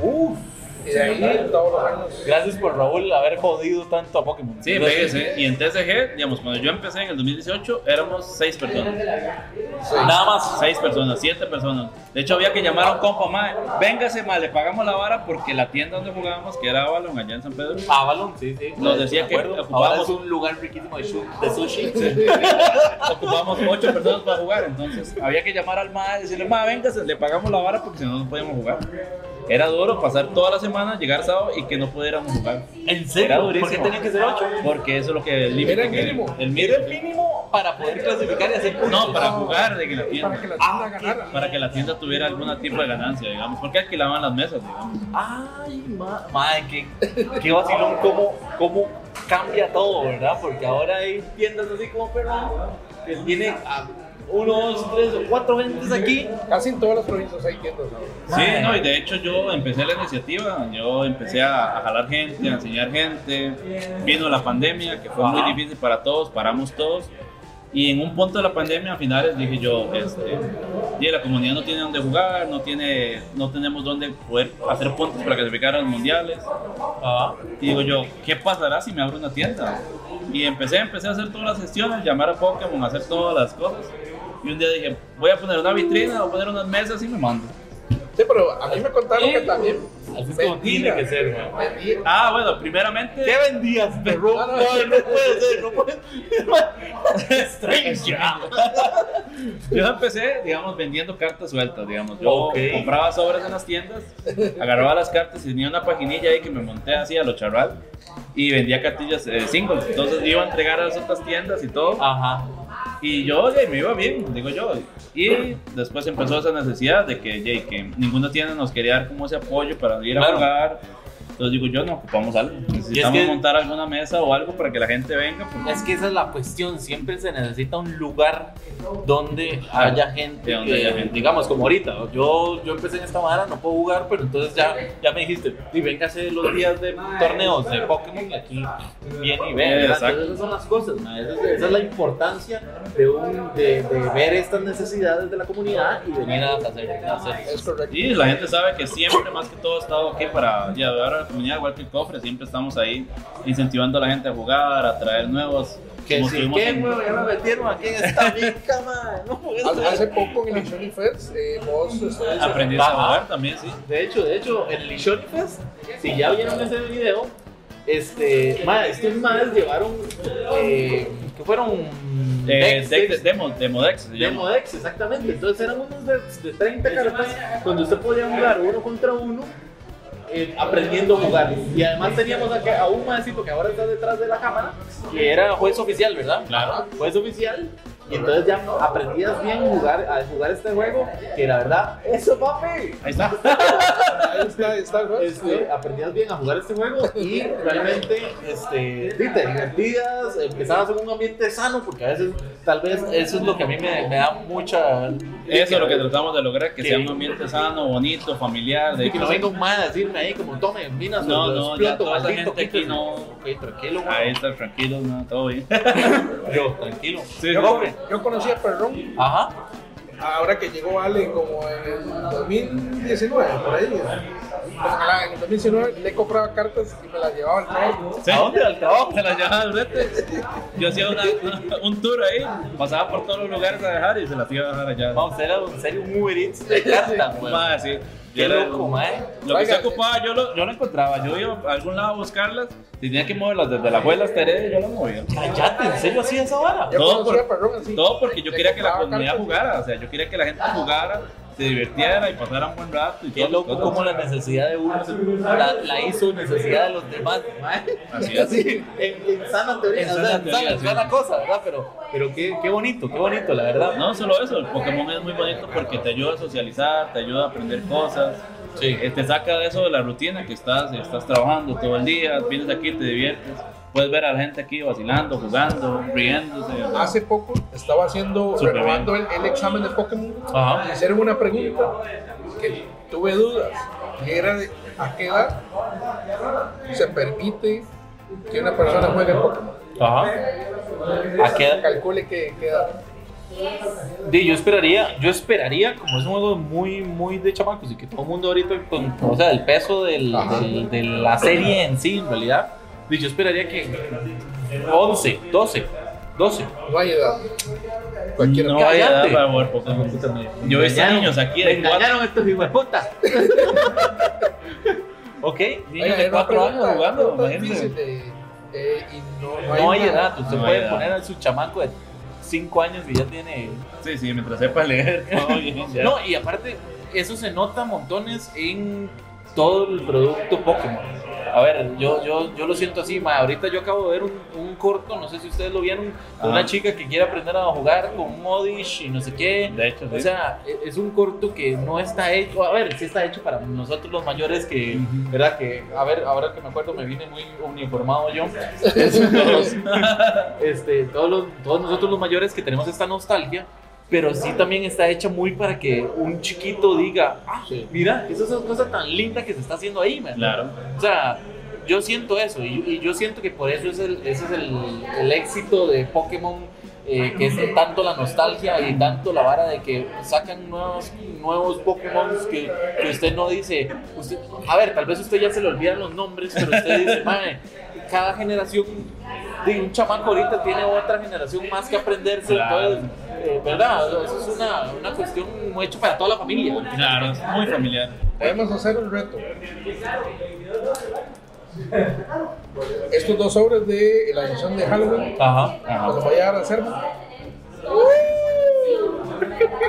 Uf. Y de ahí todos los años. Gracias por Raúl haber jodido tanto a Pokémon. Sí, fíjese. Y en TCG, digamos, cuando yo empecé en el 2018, éramos seis personas. Nada más. Seis personas, siete personas. De hecho, había que llamar a un compa, mae, véngase, mae, le pagamos la vara porque la tienda donde jugábamos, que era Avalon, allá en San Pedro, Avalon, sí, sí. Nos decía que ocupábamos- un lugar riquísimo de, sushi. ocupábamos ocho personas para jugar. Entonces, había que llamar al mae y decirle, mae, véngase, le pagamos la vara porque si no, no podíamos jugar. Era duro pasar toda la semana, llegar sábado y que no pudiéramos jugar. ¿En Era serio? ¿Por qué durísimo. tenían que ser ocho? Porque eso es lo que el límite Era el que- mínimo. El Era el mínimo. mínimo para poder clasificar y hacer puntos. No, para jugar de que la Para que tienda. la tienda Ah, ganara. Para que la tienda tuviera algún tipo de ganancia, digamos. Porque alquilaban las mesas, digamos. Ay, ma- madre, qué, qué vacilón cómo, cómo cambia todo, ¿verdad? Porque ahora hay tiendas así como Perrón que tienen a uno, dos, tres o cuatro gentes aquí. Casi en todas las provincias hay tiendas ahora. Sí, no, y de hecho yo empecé la iniciativa, yo empecé a, a jalar gente, a enseñar gente, vino la pandemia, que fue muy difícil para todos, paramos todos, y en un punto de la pandemia, a finales, dije yo, este, "Oye, la comunidad no tiene dónde jugar, no, tiene, no tenemos dónde poder hacer puntos para clasificar a los mundiales, y digo yo, ¿qué pasará si me abro una tienda? Y empecé, empecé a hacer todas las gestiones, llamar a Pokémon, hacer todas las cosas, y un día dije, voy a poner una vitrina, voy a poner unas mesas y me mando. Sí, pero a mí me contaron que también. Así es como tiene que ser, ¿no? vendía- Ah, bueno, primeramente... ¿Qué vendías, perro? No, No, no, no, puede ser, no puede Strange. Yo empecé, digamos, vendiendo cartas sueltas, digamos. Yo Ok. compraba sobres en las tiendas, agarraba las cartas y tenía una paginilla ahí que me monté así a lo charral y vendía cartillas eh, singles. Entonces iba a entregar a las otras tiendas y todo. Ajá. Y yo, oye, me iba bien, digo yo. Y después empezó esa necesidad de que, oye, que ninguna tienda nos quería dar como ese apoyo para ir a Claro. jugar. Entonces digo yo, no, ocupamos algo. Necesitamos que- montar alguna mesa o algo para que la gente venga. porque- Es que esa es la cuestión, siempre se necesita un lugar donde haya gente, De donde que, haya gente. digamos como ahorita, yo, yo empecé en esta manera, no puedo jugar, pero entonces ya, ya me dijiste, y véngase los días de torneos de Pokémon y aquí viene y ve. Entonces esas son las cosas, ¿no? esa, es, esa es la importancia de, un, de, de ver estas necesidades de la comunidad y venir a hacer, a hacer Es correcto. Y la gente sabe que siempre, más que todo, he estado aquí para ayudar a la comunidad, igual que el cofre. Siempre estamos ahí incentivando a la gente a jugar, a traer nuevos. Que si estuvimos qué, en- huevo, ya me metieron aquí en esta mica, no Hace-. Hace poco en el Shiny Fest, eh, vos Aprendiste a jugar también, sí. De hecho, de hecho, en el Lishoni Fest, si ya vieron ese video, este, ma, estos madres llevaron, eh, que fueron Eh, de- decks, demo, Demodex se llama. demo decks, exactamente. Entonces eran unos decks de 30 cartas donde usted podía jugar uno contra uno eh, aprendiendo a jugar. Y además teníamos a, a un maecito que ahora está detrás de la cámara, que era juez oficial, ¿verdad? Claro. Juez oficial. Y entonces ya aprendías bien jugar, a jugar este juego, que la verdad, eso papi. Ahí está. Ahí está, ahí está. Este, aprendías bien a jugar este juego y realmente este, te divertías, empezabas en un ambiente sano, porque a veces tal vez eso es lo que a mí me, me da mucha... Eso es lo que tratamos de lograr, que sea un ambiente sano, bonito, familiar. De De que no venga un man a decirme ahí como tome minas No, no, ya toda maldito, gente aquí quítese". no- Ok, tranquilo. Ahí está, tranquilo, no, todo bien. Yo, tranquilo. Sí, Yo, no, yo conocí a Perrón Ajá. ahora que llegó Ale como en el 2019, por ahí. La- en el 2019 le compraba cartas y me las llevaba al trabajo. Sí. ¿A dónde? ¿Al trabajo? Se las llevaba al brete. Yo hacía una- una- un tour ahí, pasaba por todos los lugares a dejar y se las iba a dejar allá. Vamos, era en serio un Uber Eats de cartas, güey. Sí. Qué Yo loco. Lo que se ocupaba, yo lo, yo lo encontraba. Yo iba a algún lado a buscarlas. Si tenía que moverlas desde la abuela hasta Heredia, yo las movía. Cállate, ¿en serio hacía esa vara? Todo por- así. Todo porque yo quería que la comunidad jugara. O sea, yo quería que la gente jugara, se divirtiera y pasara un buen rato. Y Qué loco cómo la necesidad de uno la, la hizo necesidad de los demás. Así es. en, en sana teoría, En o sana teoría, sana, sí. sana cosa, ¿verdad? Pero, pero qué, qué bonito, qué bonito, la verdad. No solo eso, el Pokémon es muy bonito porque te ayuda a socializar, te ayuda a aprender cosas. Sí. Te saca de eso de la rutina que estás, estás trabajando todo el día, vienes aquí, te diviertes. Puedes ver a la gente aquí vacilando, jugando, riéndose. Hace poco estaba haciendo, renovando el, el examen de Pokémon Ajá. y hicieron una pregunta que tuve dudas. Era de a qué edad se permite que una persona juegue Pokémon. Ajá. ¿A qué edad? Calcule qué, qué edad. Di, yo esperaría, yo esperaría, como es un juego muy, muy de chamacos y que todo el mundo ahorita, con, o sea, el peso del, del- de la serie en sí, en realidad, yo esperaría que 11, 12, 12. No hay edad. Cualquiera. No hay edad para jugar Pokémon. Yo he visto Engañaron- niños aquí me engañaron estos hijos de puta. ok, niños de era una cuatro años pregunta- jugando, imagínense. eh, y no, no hay una- edad, usted No hay puede edad. poner a su chamaco de 5 años y ya tiene... Sí, sí, mientras sepa leer. No, y aparte, eso se nota montones en todo el producto Pokémon. A ver, yo, yo, yo lo siento así, ma, ahorita yo acabo de ver un, un corto, no sé si ustedes lo vieron, de una chica que quiere aprender a jugar con un Odish y no sé qué. De hecho, sí. O sea, e- es un corto que no está hecho, a ver, sí está hecho para nosotros los mayores que. ¿verdad? Que, a ver, ahora que me acuerdo, me vine muy uniformado yo. Todos, este, todos, los- todos nosotros los mayores que tenemos esta nostalgia, pero sí también está hecha muy para que un chiquito diga, ah, Sí. mira, esa es una cosa tan linda que se está haciendo ahí, man. Claro. O sea, yo siento eso y, y yo siento que por eso es el, ese es el, el éxito de Pokémon, eh, que es tanto la nostalgia y tanto la vara de que sacan nuevos, nuevos Pokémon que, que usted no dice, usted- a ver, tal vez usted ya se le olvidan los nombres, pero usted dice, mae, cada generación de un chamaco ahorita tiene otra generación más que aprenderse, Claro. entonces, eh, ¿verdad? Eso es una, una cuestión muy hecha para toda la familia. Claro, es muy familiar. Podemos hacer un reto. Estos dos sobres de la edición de Halloween, Ajá. los voy a dar a Serma.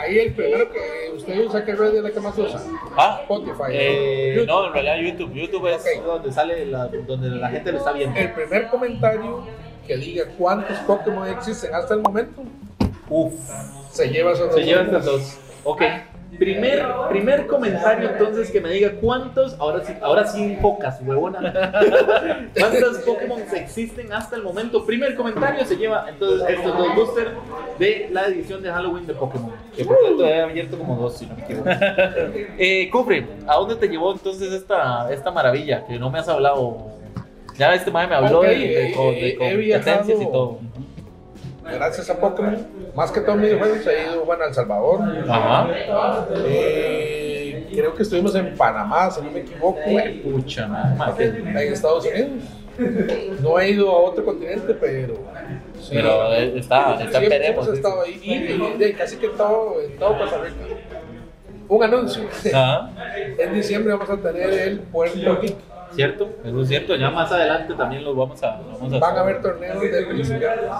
Ahí el primero que usted usa, que red es la que más usa. Ah, Spotify. Eh, no, en realidad YouTube. YouTube es donde sale la, donde la gente lo está viendo. El primer comentario que diga cuántos Pokémon existen hasta el momento, Uf. se lleva esos dos. Se llevan estas dos. Ok. Primer, primer comentario entonces que me diga cuántos, ahora sí, ahora sí pocas, huevona. ¿Cuántos Pokémon existen hasta el momento? Primer comentario se lleva entonces estos dos boosters de la edición de Halloween de Pokémon. Que por cierto he abierto como dos, si no me equivoco. Eh, Cufre, ¿a dónde te llevó entonces esta, esta maravilla? Que no me has hablado. Ya este madre me habló de, de, de competencias y todo. Gracias a Pokémon, más que todo videojuegos, he ido bueno, a El Salvador. Ajá. Eh, creo que estuvimos en Panamá, si no me equivoco, en Pucha, madre. Estados Unidos. No he ido a otro continente, pero. sí. Pero eh, está, está Siempre veremos. hemos estado ahí y, casi que todo, en todo Costa Rica. Un anuncio. Ajá. En diciembre vamos a tener el Puerto Geek ¿Cierto? Eso es cierto. Ya más adelante también los vamos a. Vamos a Van a haber torneos de principiantes.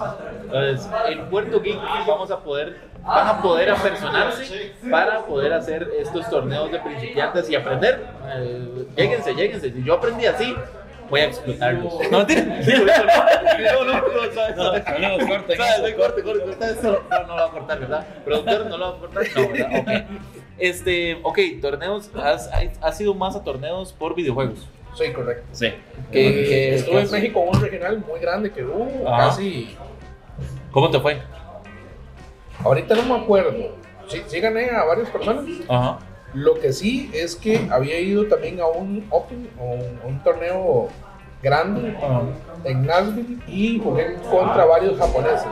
Entonces, en Puerto Geek vamos a poder, van a poder apersonarse para poder hacer estos torneos de principiantes y aprender. Eh, lléguense, lléguense. Si yo aprendí así, voy a explotarlos. No. No, no, no, No, corte, corte, eso. No, no lo va a cortar, ¿verdad? Productor, no lo va a cortar. No, ¿verdad? Ok. Este, ok, torneos, has, has ido más a torneos por videojuegos. Sí, correcto. Sí. ¿Qué- Eh, qué- Estuve en México en un regional muy grande que hubo, Ajá. casi. ¿Cómo te fue? Ahorita no me acuerdo. Sí, sí gané a varias personas. Ajá. Lo que sí es que había ido también a un Open, o un, un torneo grande en Nashville y jugué contra varios japoneses.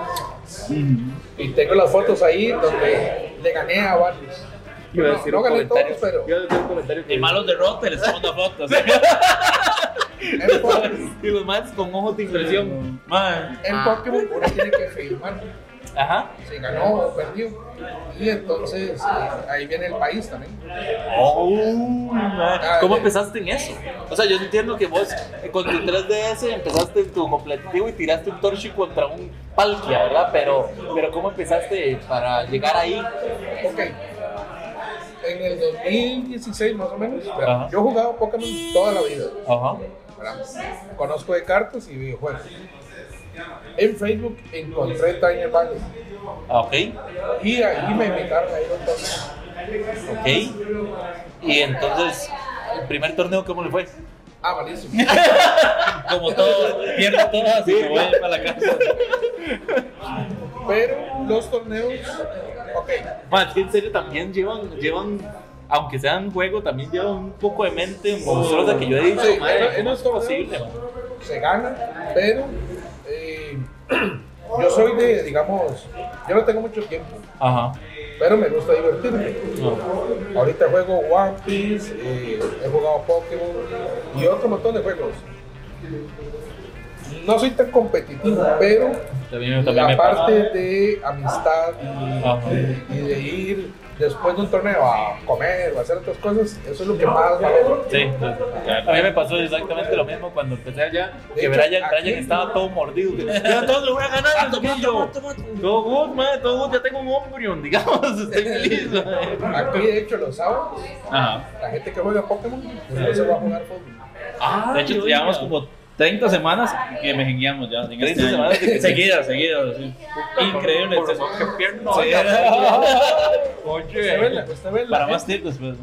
Y tengo las fotos ahí donde le gané a varios. Iba a No, decir no gané todos, pero Iba a decir un comentario que- Y malos tomo una foto. en, Y los más con ojos de impresión. Man. en Pokémon uno tiene que firmar Ajá. si ganó o perdió. Y entonces eh, ahí viene el país también. Oh, man. ¿Cómo Ah, empezaste en eso? O sea, yo entiendo que vos eh, con tu 3DS empezaste tu competitivo y tiraste un Torchi contra un Palkia, ¿verdad? Pero, pero ¿cómo empezaste para llegar ahí? Ok. En el 2016 más o menos, Ajá. yo he jugado Pokémon toda la vida. Ajá. Conozco de cartas y videojuegos. En Facebook encontré Tiny Valley Ah, Ok, y ahí me invitaron a ir a un torneo. ok. Y entonces, el primer torneo, ¿cómo le fue? Ah, malísimo. Como todo, pierdo todo, así que voy para la casa. Pero los torneos, ok, Man, en serio, también llevan, llevan, aunque sean juego, también llevan un poco de mente monstruosa que yo he dicho, Sí, madre, ¿cómo es posible, se gana, pero eh, yo soy de, digamos, yo no tengo mucho tiempo, Ajá. pero me gusta divertirme. No. Ahorita juego One Piece, eh, he jugado Pokémon y otro montón de juegos. No soy tan competitivo, pero También, también la me pasa. parte de amistad y, de ir después de un torneo a comer o a hacer otras cosas, eso es lo que más valoro. Sí, a mí me pasó exactamente lo mismo cuando empecé allá, De que hecho, Brian, Brian estaba todo mordido, yo todo lo voy a ganar, no todo good, man, todo good, ya tengo un Umbreon, digamos, estoy feliz, man. Aquí, de hecho, los sábados, Ajá. la gente que juega Pokémon, después se va a jugar fútbol. Ah, De hecho, llevamos como 30 semanas que mejengueamos ya. en 30 este semanas Seguidas, seguidas. sí. Increíble. Por razón que pierdo, Sí. Usted ve la, usted ve la Para gente, más tips después.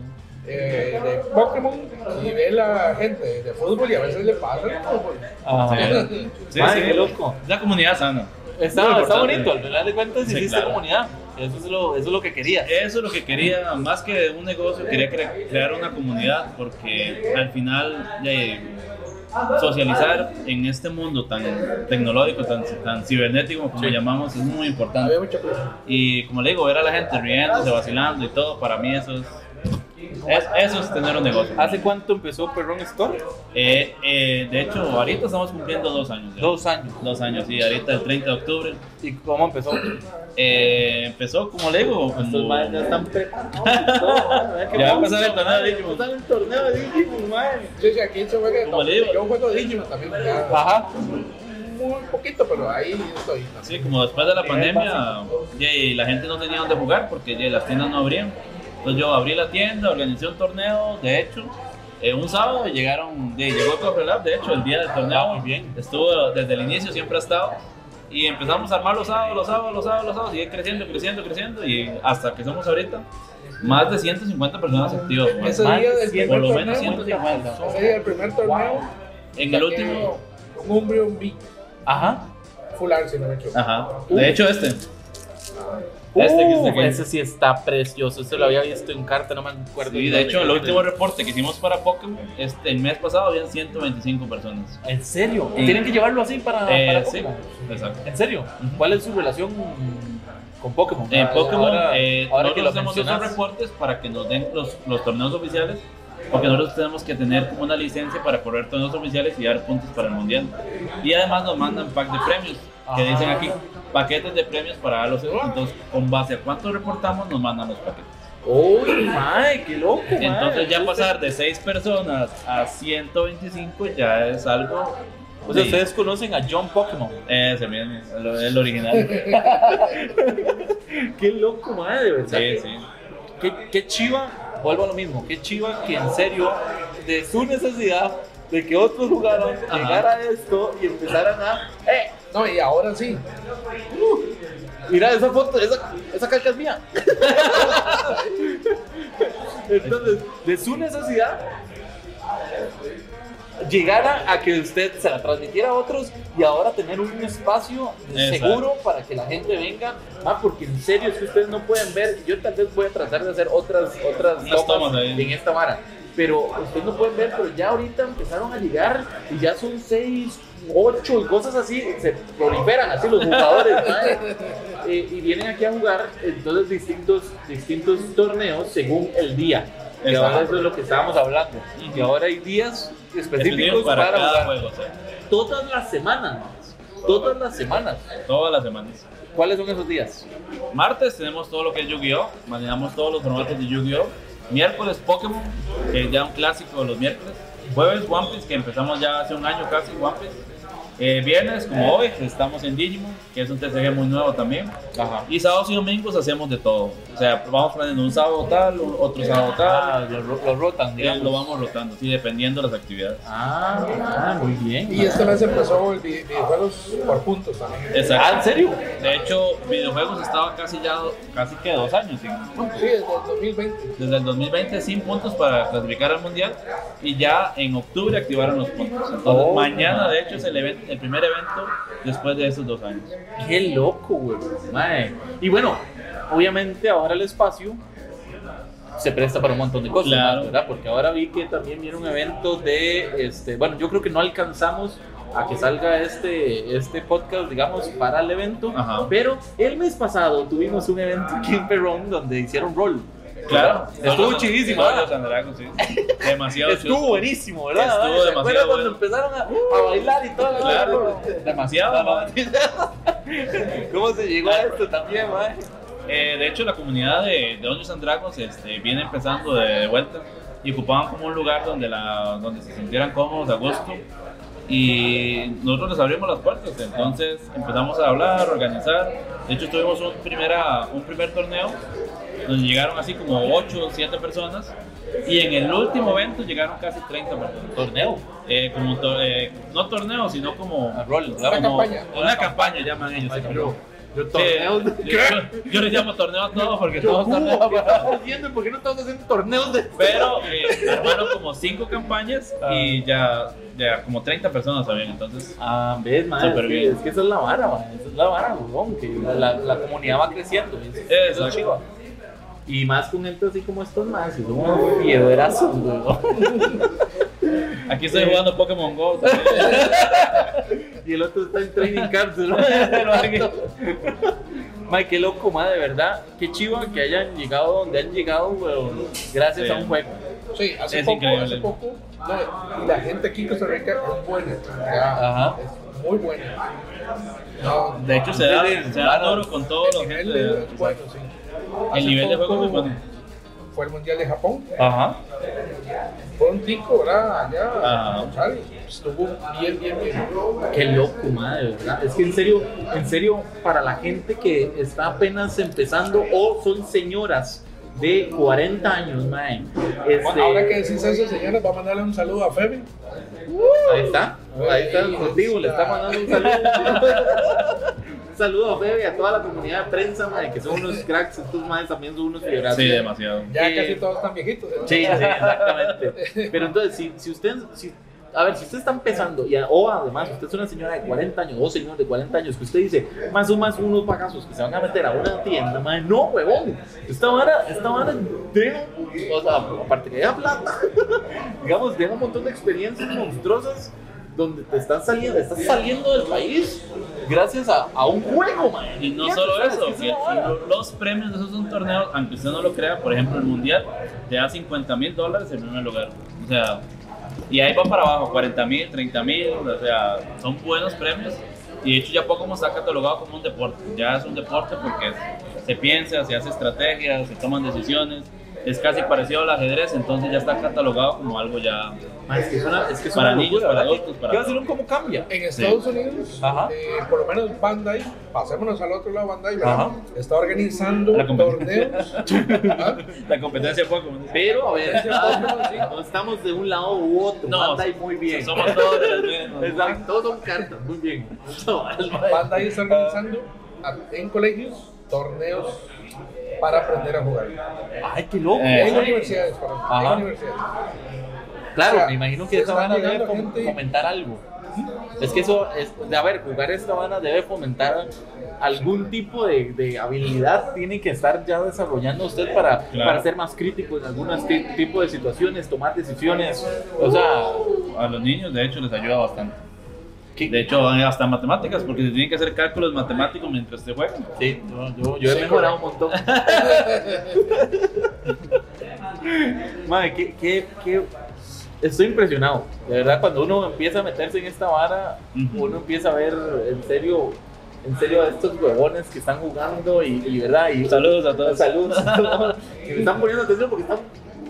eh, de Pokémon y ve la gente de fútbol y a veces le pasa el fútbol. Ajá. Sí, Madre, sí. qué loco. Es la comunidad sana. Está, está bonito, al final de cuentas Sí, hiciste claro. comunidad, eso es lo, eso es lo que querías. Eso es lo que quería, más que un negocio, quería cre- crear una comunidad porque al final eh, socializar en este mundo tan tecnológico, tan, tan cibernético como Sí. llamamos, es muy importante. Había mucha presión. Y como le digo, ver a la gente riéndose, vacilando y todo, para mí eso es, es- eso es tener un negocio. ¿Hace cuánto empezó Perrón Store? Eh, eh, de hecho, ahorita estamos cumpliendo dos años. ya. Dos años. Dos años, sí, ahorita el 30 de octubre. ¿Y cómo empezó? Eh, empezó, como le digo, Estos como... madres ya están preparados. Ya va a empezar el torneo de Digimon. va a empezar el torneo de Digimon, madre. Sí, sí, aquí se juega de Como todo. le digo. Yo juego Digimon también. ya, Ajá. Muy poquito, pero ahí estoy. Sí, como después de la pandemia, ya, y la gente no tenía dónde jugar porque ya, las tiendas no abrían. Entonces yo abrí la tienda, organizé un torneo, de hecho, eh, un sábado llegaron, ya, llegó Cofre Lab, de hecho, el día del torneo, Ah, muy bien. estuvo desde el inicio, siempre ha estado. Y empezamos a armar los sábados, los sábados, los sábados, los sábados, y creciendo, creciendo, creciendo, y hasta que somos ahorita más de 150 personas activas. Ese día del cien, Por lo menos torneo, 150. ese día del primer torneo, En el último, Un Umbreon Big Ajá. Full Art, si no me equivoco. ajá, de hecho este. Este Uf, aquí. ese sí está precioso. Ese lo había visto en carta, no me acuerdo. Sí, el de hecho, el último reporte que hicimos para Pokémon, este, el mes pasado habían 125 personas. ¿En serio? Sí. ¿Tienen que llevarlo así para, Eh, para sí, exacto. ¿En serio? ¿Cuál es su relación con Pokémon? En Ah, Pokémon, ahora- eh, ahora que nosotros lo hacemos esos reportes para que nos den los, los torneos oficiales, porque nosotros tenemos que tener como una licencia para correr torneos oficiales y dar puntos para el mundial. Y además nos mandan pack de premios, que Ajá. dicen aquí, paquetes de premios para darlos. Entonces, con base a cuánto reportamos, nos mandan los paquetes. Uy, mae, qué loco. Entonces ya pasar de 6 personas a 125 ya es algo... O sea, Sí. ustedes conocen a John Pokémon. Ese mismo, el, el original. Qué loco, mae, de verdad. Sí, sí. Qué, qué chiva, vuelvo a lo mismo, qué chiva que en serio, de su necesidad de que otros jugaran, Ajá. llegara a esto y empezaran a. ¡Eh! No, y ahora sí. Mira esa foto, esa, esa caca es mía. Entonces, de su necesidad, llegara a que usted se la transmitiera a otros y ahora tener un espacio Exacto. seguro para que la gente venga. Ah, porque en serio es que ustedes no pueden ver. Yo tal vez voy a tratar de hacer otras, otras tomas en esta vara. Pero ustedes no pueden ver, pero ya ahorita empezaron a llegar y ya son seis, ocho y cosas así. Se proliferan así los jugadores. Eh, y vienen aquí a jugar entonces distintos, distintos torneos según el día. Y ahora eso es lo que estábamos hablando. Y ahora hay días específicos Específico para, para, jugar. juego, o sea, Todas las semanas. Todas las semanas. todas las semanas. ¿Cuáles son esos días? Martes tenemos todo lo que es Yu-Gi-Oh! Manejamos todos los formatos de Yu-Gi-Oh! Miércoles Pokémon, que es ya un clásico de los miércoles. Jueves One Piece, que empezamos ya hace un año casi One Piece. Eh, viernes, como hoy, estamos en Digimon, que es un TCG muy nuevo también. Ajá. Y sábados y domingos hacemos de todo. O sea, vamos planeando un sábado tal, otro sábado tal. Ah, los, ro- los rotan, y digamos. lo vamos rotando, sí, dependiendo de las actividades. Ah, ah, muy bien. Y este mes empezó el vi- videojuegos por puntos también. Ah, ¿en Exacto. serio? De hecho, videojuegos estaba casi ya, casi que dos años sin, Sí, desde el 2020. desde el 2020 sin puntos para clasificar al mundial y ya en octubre activaron los puntos. Entonces Oh, mañana de hecho es el, event- el primer evento después de esos dos años. Qué loco, güey. Y bueno, obviamente ahora el espacio se presta para un montón de cosas, Claro. ¿verdad? Porque ahora vi que también viene un evento de, este, bueno, yo creo que no alcanzamos a que salga este, este podcast, digamos, para el evento, Ajá. pero el mes pasado tuvimos un evento aquí en Perón donde hicieron rol. Claro, Estuvo chidísimo. Demasiado Estuvo buenísimo, ¿verdad? Estuvo ¿Se acuerdan demasiado cuando bueno. empezaron a, bailar y todo? Claro, demasiado. ¿Cómo se llegó a esto también, mae? Eh, de hecho, la comunidad de, Dungeons and Dragons este, viene empezando de vuelta y ocupaban como un lugar donde, la, donde se sintieran cómodos, a gusto. Y nosotros les abrimos las puertas, entonces empezamos a hablar, a organizar. De hecho, tuvimos un, primera, un primer torneo donde llegaron así como 8 o 7 personas. Y en el último evento llegaron casi 30 personas. Torneo. Eh, como to- eh, no torneo, sino como A rol, Una como- campaña. Una campaña llaman ellos. sí, Yo, yo de yo, yo- yo les llamo torneo a todos porque Yo, todos están ¿qué estamos haciendo? ¿Por qué no estamos haciendo torneos de Pero eh, armaron como cinco campañas y ya, ya como 30 personas habían, entonces Ah, ves, man. Es, que, bien. es que eso es la vara, man. Eso es la vara, weón, que la, la comunidad va creciendo. es- Eso es chiva. Y más con gente así como estos más, que son unos piedrazos, aquí estoy jugando Pokémon Go. también. Y el otro está en training camps, ¿no? Mae, qué loco, ma, de verdad. Qué chiva que hayan llegado donde han llegado, weón, gracias Sí. a un juego. Sí, hace Es poco, increíble. hace poco. no, y la gente aquí en Costa Rica es buena. ya, Ajá. Es muy buena. No, De hecho, se da, se da duro con todos los gente. de- bueno, sí. El nivel de juego muy bueno. Fue el Mundial de Japón. Ajá. Fue un tico, ¿verdad? Allá. Ajá. ¿sabes? Estuvo bien, bien, bien. Qué loco, madre, verdad. Es que en serio, en serio, para la gente que está apenas empezando o son señoras de 40 años, madre. Este, ahora que decís eso, señores, va a mandarle un saludo a Femi. Ahí está, ahí está el contigo, le está mandando un saludo. saludo a Febe y a toda la comunidad de prensa, madre, que son unos cracks, estos madres también son unos fierazos. Sí, demasiado. Ya Eh, casi todos están viejitos. ¿eh? Sí, sí, exactamente. Pero entonces, si, si usted, si, a ver, si usted está empezando, y o además usted es una señora de 40 años, o señor de 40 años, que usted dice, más o más unos pagazos que se van a meter a una tienda, madre, no, huevón. Esta vara, esta vara, deja, o sea, aparte que deja plata, digamos, deja un montón de experiencias monstruosas donde te están saliendo, estás saliendo del país gracias a, a un juego, man. Y no solo eso, que los premios de esos son torneos, aunque usted no lo crea, por ejemplo, el mundial te da 50 mil dólares en primer lugar. O sea, y ahí va para abajo, 40 mil, 30 mil, o sea, son buenos premios. Y de hecho ya Pokémon está catalogado como un deporte. Ya es un deporte porque se piensa, se hace estrategias, se toman decisiones. Es casi parecido al ajedrez, entonces ya está catalogado como algo ya. Ma, es que es una, es que es Para niños, para adultos, para ¿Qué va a ser un cómo cambia? En Estados Unidos, Ajá. eh, por lo menos Bandai, pasémonos al otro lado, Bandai, está organizando La torneos. ¿Ah? La competencia Pokémon. Pero, a ver, no estamos de un lado u otro. No, Bandai muy bien. Somos todos de las mismas. Exacto, todos son cartas, muy bien. Bandai está organizando en colegios torneos para aprender a jugar. Ay, qué loco. Eh, En sí. universidades, perdón, Ajá. en universidades. Claro, O sea, me imagino que esa vana debe gente- fomentar algo. Es que eso, es, a ver, jugar esta vana debe fomentar algún tipo de, de habilidad, tiene que estar ya desarrollando usted para, Claro. para ser más crítico en algunos ti- tipo de situaciones, tomar decisiones. O sea, A los niños, de hecho, les ayuda bastante. ¿Qué- De hecho, van hasta matemáticas, porque se tienen que hacer cálculos matemáticos mientras se juega. Sí, yo, yo, yo he Sí, mejorado un montón. Madre, ¿qué, qué, qué- Estoy impresionado. De verdad, cuando uno empieza a meterse en esta vara, uno empieza a ver en serio, en serio a estos huevones que están jugando y, y verdad. Y, Saludos a todos. Saludos. que me están poniendo atención porque están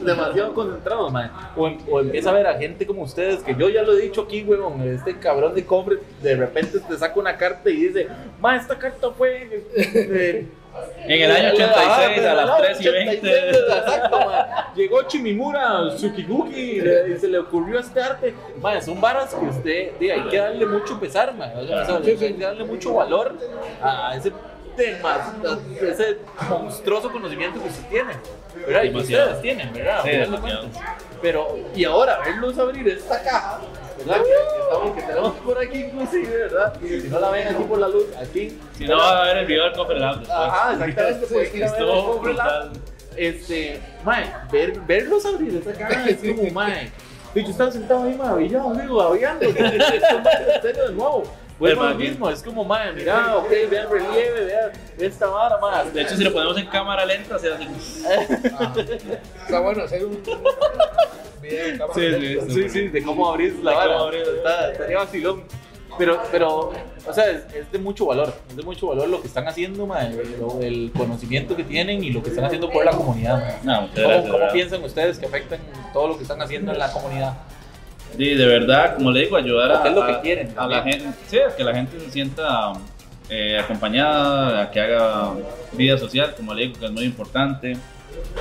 demasiado concentrados, man. O, em- o empieza a ver a gente como ustedes, que yo ya lo he dicho aquí, huevón, este cabrón de cofre de repente te saca una carta y dice, ma, esta carta fue... eh, En el año 86, a las 3 y 20. Exacto, man. Llegó Chimimura, Tsukiguki, y, se le ocurrió este arte. Man, son varas que usted, diga, hay que darle mucho pesar, man. O sea, o sea, hay que darle mucho valor a ese a ese monstruoso conocimiento que usted tiene. ¿verdad? Y que Demasiado. ustedes tienen, ¿verdad? Sí, demasiado. Pero, y ahora, verlos abrir esta caja, ¿verdad? Que, que estamos, que tenemos por aquí inclusive, ¿verdad? Si no la ven aquí por la luz, aquí. Si no, va a ver el video del cofre después. Ajá, exactamente, pueden ir a ver el Cofre Lab. Este, mae, ver, verlos abrir esa caja es como, mae. Y yo estaba sentado ahí maravillado, amigo, babeando. Esto en serio de nuevo. Vuelvo lo mismo, es como, mae, mira, ok, vean el relieve, vean esta vara, mae. De hecho, si lo ponemos en cámara lenta, se hace. Ah, está bueno hacer un video en cámara Sí, sí, lenta. Sí, sí, de cómo abrir la vara. cómo abrir. Está, estaría vacilón. Pero, pero, o sea, es, es de mucho valor. Es de mucho valor lo que están haciendo, mae, lo- el conocimiento que tienen y lo que están haciendo por la comunidad. No, muchas ¿Cómo, gracias. cómo piensan ustedes que afectan todo lo que están haciendo en la comunidad? Sí, de verdad, como le digo, ayudar a, Porque es lo que a- quieren a la gente, sí, a que la gente se sienta eh, acompañada, a que haga vida social, como le digo, que es muy importante.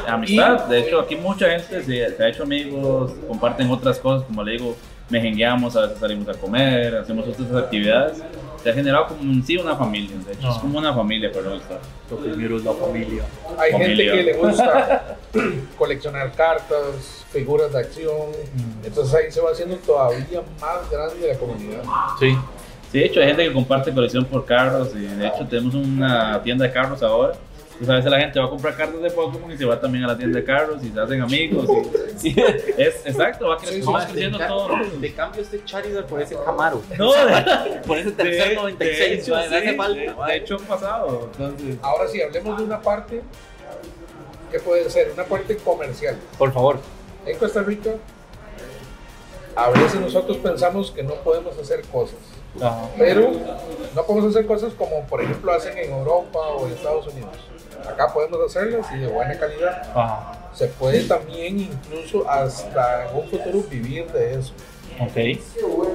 Amistad, de hecho, aquí mucha gente se, se ha hecho amigos, comparten otras cosas, como le digo, mejengueamos, a veces salimos a comer, hacemos otras actividades. Se ha generado como en sí una familia, de hecho, es como una familia, pero está. Lo primero es la familia. Hay gente que le gusta coleccionar cartas, figuras de acción. Mm. Entonces ahí se va haciendo todavía más grande la comunidad. Sí. Sí, de hecho, hay gente que comparte colección por carros y de hecho tenemos una tienda de carros ahora. Pues a veces la gente va a comprar cartas de Pokémon y se va también a la tienda de carros y se hacen amigos. y- es exacto, va creciendo, Sí, sí, creciendo de, todo. de cambio este Charizard por ese Camaro. No, de, Por ese tercer de 96, hecho, mae, me hace sí, falta. de- hecho, han pasado. Entonces, Ahora sí, hablemos de una parte que puede ser una parte comercial. por favor. En Costa Rica, a veces nosotros pensamos que no podemos hacer cosas. Pero no podemos hacer cosas como por ejemplo hacen en Europa o en Estados Unidos. Acá podemos hacerlas y de buena calidad. Ajá. Se puede también incluso hasta en un futuro vivir de eso. Ok.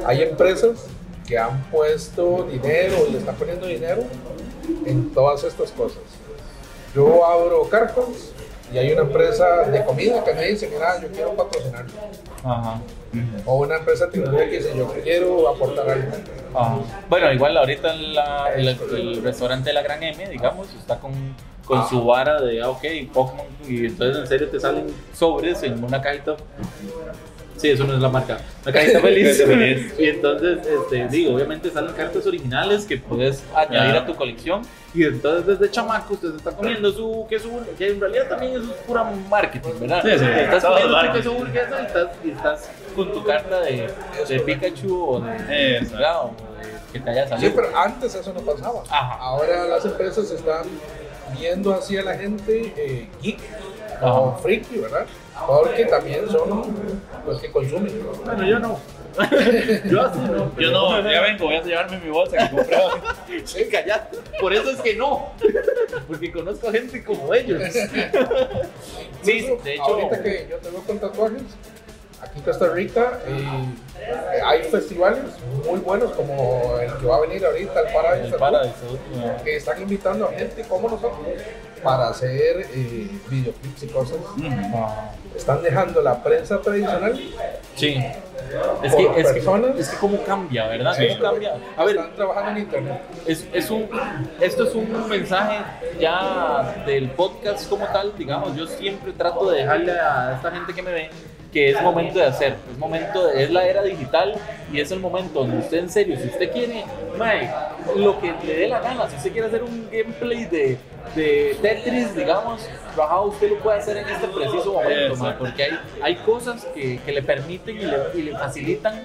Hay empresas que han puesto dinero y le están poniendo dinero en todas estas cosas. Yo abro cartas y hay una empresa de comida que me dice, mira, yo quiero patrocinar. Ajá. O una empresa de tecnología que dice, yo quiero aportar algo. Ajá. Bueno, igual ahorita la- el, el restaurante de la Gran M, digamos, está con, con su vara de, ah, ok, Pokémon, y entonces en serio te salen sobres en una cajita. Sí, eso no es la marca. Una cajita feliz. Y entonces, este, digo, obviamente salen cartas originales que puedes añadir Ah. a tu colección. Y entonces desde chamaco usted se está comiendo su queso, que en realidad también eso es pura marketing, ¿verdad? Sí, sí, estás comiendo tu queso burguesa y estás, y estás con tu carta de, de Pikachu o de, o de que te haya Sí, salido. pero antes eso no pasaba. Ajá. Ahora las empresas están viendo así a la gente eh, geek Ajá. o friki, ¿verdad? Porque también son los que consumen. Bueno, yo no. Yo así no. Yo no, ya vengo, voy a llevarme mi bolsa que compré. Sí, callate. Por eso es que no. Porque conozco gente como ellos. Sí, de hecho. Ahorita que yo tengo con tatuajes, aquí en Costa Rica eh, hay festivales muy buenos como el que va a venir ahorita, el Paradise. El Paradise, que están invitando a gente como nosotros para hacer eh, videoclips y cosas. Están dejando la prensa tradicional. Sí. Es que, es, que, es que cómo cambia, ¿verdad? Sí. ¿Cómo cambia? A ver, están trabajando en internet. es, es un, esto es un mensaje ya del podcast como tal, digamos, yo siempre trato de dejarle a esta gente que me ve que es momento de hacer, es momento de- es la era digital y es el momento donde usted en serio, si usted quiere, mae, lo que le dé la gana, si usted quiere hacer un gameplay de, de Tetris, digamos, bajado, usted lo puede hacer en este preciso momento, Exacto. porque hay, hay cosas que, que le permiten y le, y le facilitan,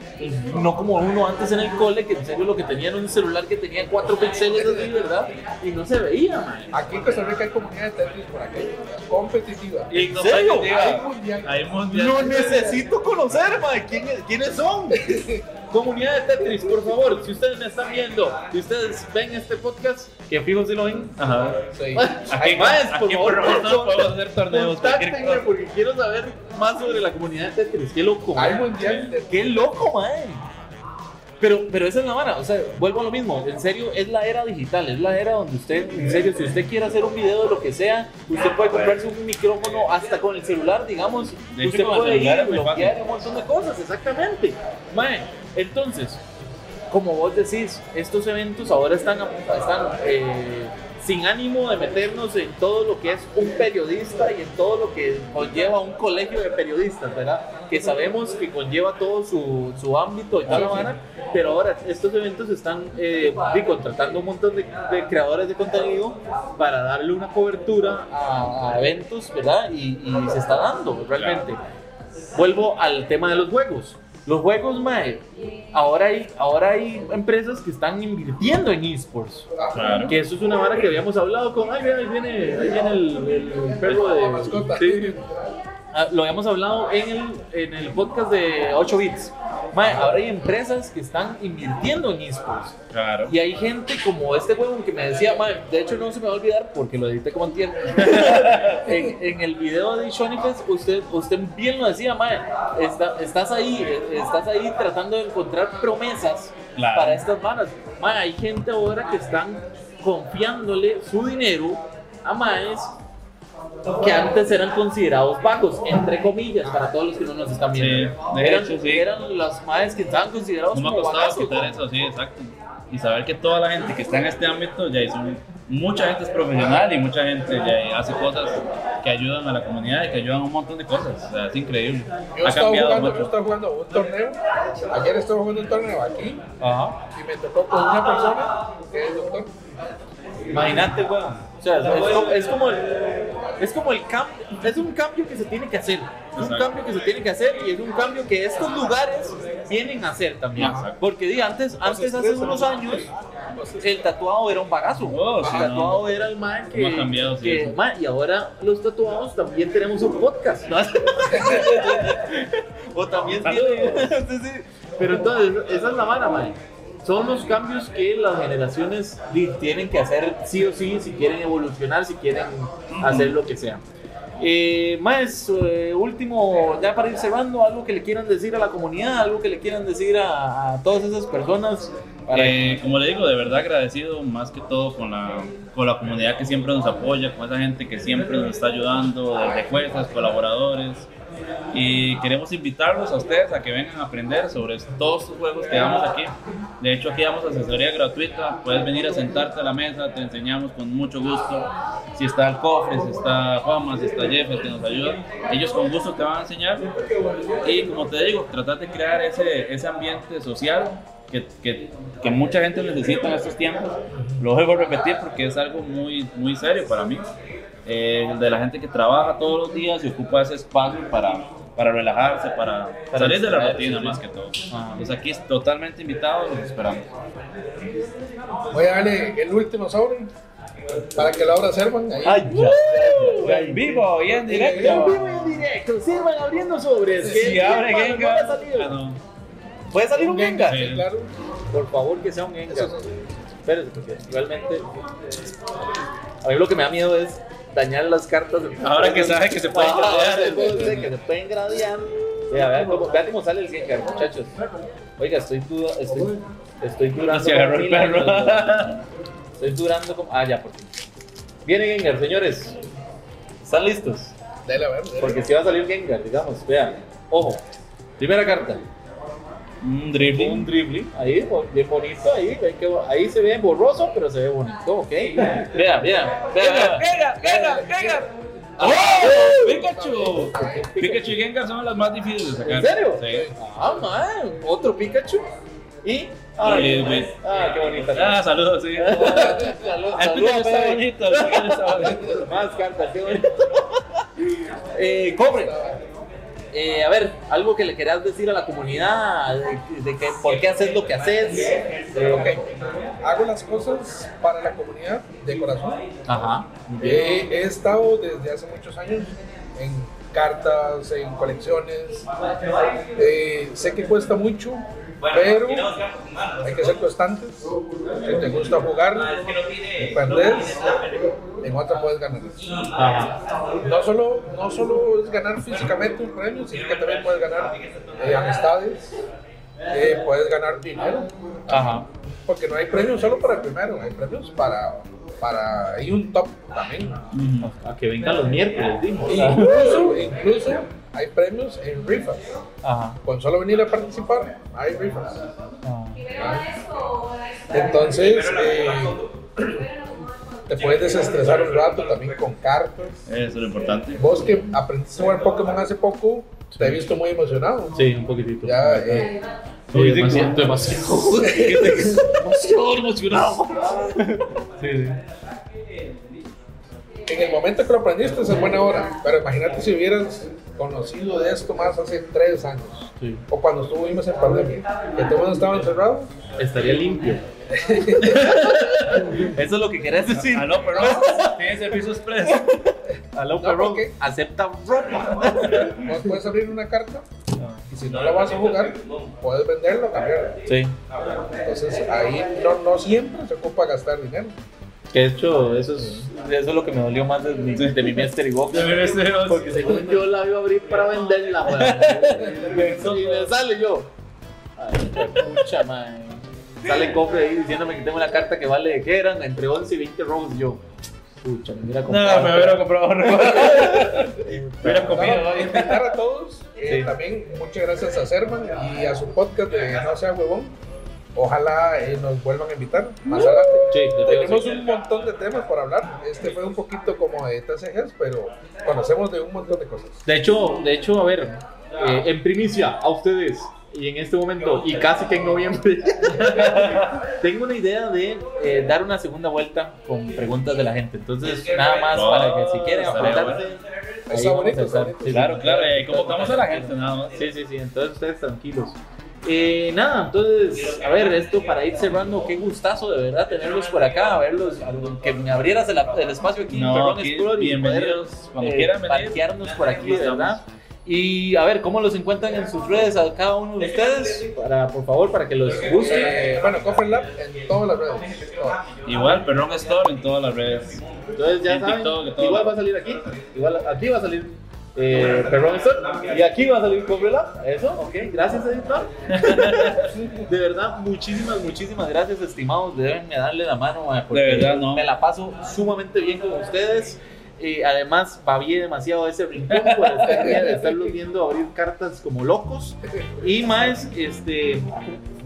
no como uno antes en el cole, que en serio lo que tenía era un celular que tenía cuatro píxeles así, ¿verdad? Y no se veía, mae. Aquí en Costa Rica hay comunidad de Tetris por aquello, competitiva. ¿En serio? Hay mundial. Hay mundial. No necesito conocer, mae. ¿Quién- ¿Quiénes son? Comunidad de Tetris, por favor, si ustedes me están viendo, si ustedes ven este podcast, que fijo si lo ven. Ajá. Sí. Aquí, Maes, por aquí favor, por nosotros con- podemos hacer torneos. Contáctenme porque quiero saber más sobre la comunidad de Tetris. Qué loco. De Qué loco, mae. Pero, pero esa es la vara, o sea, vuelvo a lo mismo, en serio, es la era digital, es la era donde usted, en serio, si usted quiere hacer un video de lo que sea, usted puede comprarse un micrófono hasta con el celular, digamos, hecho, usted puede ir bloquear un montón de cosas, exactamente. Mae, entonces, como vos decís, estos eventos ahora están, están eh, sin ánimo de meternos en todo lo que es un periodista y en todo lo que conlleva un colegio de periodistas, ¿verdad? Que sabemos que conlleva todo su, su ámbito y toda la vara, pero ahora estos eventos están eh, sí, contratando un montón de, de creadores de contenido para darle una cobertura a, a eventos, ¿verdad? Y, y se está dando realmente. Vuelvo al tema de los juegos. Los juegos, mae, ahora hay, ahora hay empresas que están invirtiendo en esports. Claro. Que eso es una vara que habíamos hablado con. Ay, mira, ahí viene, ahí viene el, el perro de. La mascota. Sí. Ah, lo habíamos hablado en el, en el podcast de 8 bits. Mae, ahora hay empresas que están invirtiendo en esports. Claro. Y hay gente como este huevón que me decía, mae, de hecho no se me va a olvidar porque lo edité como entiendo. en, en el video de Shonifest, usted, usted bien lo decía, mae, está- estás ahí, estás ahí tratando de encontrar promesas Claro. para estas manas. Mae, hay gente ahora que están confiándole su dinero a maes que antes eran considerados bajos, entre comillas, para todos los que no nos están viendo. Sí, de eran, hecho, sí. eran las maes que estaban considerados No me ha como costado bajazos. quitar eso, sí, exacto. Y saber que toda la gente que está en este ámbito ya hizo. Mucha gente es profesional y mucha gente ya hace cosas que ayudan a la comunidad y que ayudan a un montón de cosas. O sea, es increíble. Yo ha cambiado jugando, yo mucho. estaba jugando un torneo. Ayer estaba jugando un torneo aquí Ajá. y me tocó con una persona que es doctor. Imagínate, weón. O sea, es como, es como el, es como el cambio, es un cambio que se tiene que hacer. Es un cambio que se tiene que hacer y es un cambio que estos lugares vienen a hacer también. Porque di, antes, antes hace unos años, el tatuado era un bagazo. Oh, el tatuado era el man que. ¿Cómo ha cambiado, y ahora los tatuados también tenemos un podcast. ¿no? o también tiene- sí, sí. Pero entonces, esa es la mala, man. Son los cambios que las generaciones tienen que hacer sí o sí si quieren evolucionar, si quieren hacer lo que sea. Eh, más, eh, último, ya para ir cerrando, algo que le quieran decir a la comunidad, algo que le quieran decir a, a todas esas personas. Para Eh, como le digo, de verdad agradecido más que todo con la, con la comunidad que siempre nos apoya, con esa gente que siempre nos está ayudando, desde jueces, colaboradores. Y queremos invitarlos a ustedes a que vengan a aprender sobre todos estos juegos que damos aquí. De hecho, aquí damos asesoría gratuita. Puedes venir a sentarte a la mesa, te enseñamos con mucho gusto. Si está el cofre, si está Juanma, si está Jeff, que nos ayuda, ellos con gusto te van a enseñar. Y como te digo, tratar de crear ese, ese ambiente social que, que, que mucha gente necesita en estos tiempos. Lo vuelvo a repetir porque es algo muy, muy serio para mí. Eh, de la gente que trabaja todos los días y ocupa ese espacio para, para relajarse, para, Para salir de la rutina sí. más que todo. Ajá. Pues aquí es totalmente invitado, los esperamos. Voy a darle el último sobre para que lo abra Servan. Ahí. Ay, ya, ya, ya, ya. En vivo y en En directo. vivo y en directo, sirvan abriendo sobres. Si abre Gengar. no. ¿Puede salir un Gengar? Sí, claro. Por favor, que sea un Gengar. Eso es- Espérese, porque realmente. A mí lo que me da miedo es dañar las cartas. Ahora que sabe que se pueden gradear. ahora que sé que se pueden gradear. Vea, vea cómo, vea cómo sale el Gengar, muchachos. Oiga, estoy duda, estoy, estoy durando. Estoy durando como. Ah, ya, por fin. Viene Gengar, señores. ¿Están listos? Dale a ver. Porque si va a salir Gengar, digamos. Vean, ojo. Primera carta. Un Un dribbling. dribbling, ahí, bien bonito, ahí, que ahí se ve borroso, pero se ve bonito, ok. Vean, vean, vean. Gengar, Gengar, Gengar. ¡Oh! ¡Pikachu! Pikachu y Gengar son las más difíciles de sacar. ¿En serio? Sí. Ah, man, otro Pikachu. Y. Ah, qué bonita. Ah, saludos, sí. Salud, El salud, Pikachu está Pepe. bonito, el Pikachu está bonito. Más cartas, qué bonito. eh, Cobre. Eh, a ver, algo que le querías decir a la comunidad, de, de que, por qué haces lo que haces. Eh, Ok. Hago las cosas para la comunidad de corazón. Ajá. Eh, he estado desde hace muchos años en cartas, en colecciones. Eh, sé que cuesta mucho, pero hay que ser constantes. Si te gusta jugar, perdes, en otra puedes ganar. Ajá. No solo, no solo es ganar físicamente un premio, sino que también puedes ganar eh, amistades, eh, puedes ganar dinero, Ajá. porque no hay premios solo para el primero, hay premios para, para hay un top también. A que vengan los miércoles, dimos. Incluso, incluso hay premios en rifas. Ajá. Con solo venir a participar, hay rifas. Ah. Entonces, eh, te puedes desestresar un rato también con cartas. Eso es lo importante. Vos que aprendiste a jugar Pokémon hace poco, te he visto muy emocionado. Sí, un poquitito. Ya, eh, Sí, demasiado, demasiado. demasiado emocionado. Sí, sí. en el momento que lo aprendiste es buena hora, pero imagínate si hubieras conocido de esto más hace tres años, Sí. o cuando estuvimos en pandemia, que todo el mundo estaba encerrado. Estaría limpio. Eso es lo que querés decir. Aló, pero tiene servicio express. Aló, No, perro. Acepta ropa. Vos puedes abrir una carta y si no la vas a jugar, puedes venderla o cambiarla. Sí. Entonces ahí no, no siempre se ocupa gastar dinero. Que de hecho, eso es, eso es lo que me dolió más de mi, de mi Mystery Box. De mi Mystery Box. Porque según yo la iba a abrir para venderla, weón. Y me sale yo. Ay, pucha, man. Sale el cofre ahí diciéndome que tengo una carta que vale, ¿qué eran? Entre 11 y 20 robos. Yo, pucha, me hubiera No, comprado. me hubiera comprado Hubiera comido. No, ¿no? invitar a todos. eh, Sí. También muchas gracias a Serman y a su podcast de No sea huevón. Ojalá eh, nos vuelvan a invitar más adelante. Sí, Tenemos un montón de temas por hablar. Este fue un poquito como de TCGs, pero conocemos de un montón de cosas. De hecho, de hecho, a ver, eh, en primicia a ustedes y en este momento y casi que en noviembre, tengo una idea de eh, dar una segunda vuelta con preguntas de la gente. Entonces, nada más para que si quieren apuntarse. Está bonito. Sí, Claro, claro, eh, convocamos a la gente nada más. Sí, sí, sí, entonces ustedes tranquilos. Eh, nada, entonces, a ver, esto para ir cerrando, qué gustazo de verdad tenerlos por acá, a verlos, a- que me abrieras el, el espacio aquí No, aquí, poder, bienvenidos, cuando eh, quieran venir. parquearnos por aquí, estamos. verdad. Y a ver, ¿cómo los encuentran en sus redes a cada uno de ustedes? Para, por favor, para que los busquen. Eh, bueno, Coffee Lab en todas las redes. todas. Igual, Perrón Store en todas las redes. Entonces ya en saben, TikTok, igual va a salir aquí, igual aquí va a salir eh, Perrón Store y aquí va a salir Cobrela. Eso, ok, gracias editor. de verdad, muchísimas, muchísimas gracias, estimados. Deben darle la mano, eh, porque De verdad, no. me la paso sumamente bien con ustedes. Y además, babié demasiado ese rincón por estar, de estarlos viendo abrir cartas como locos. Y más, este,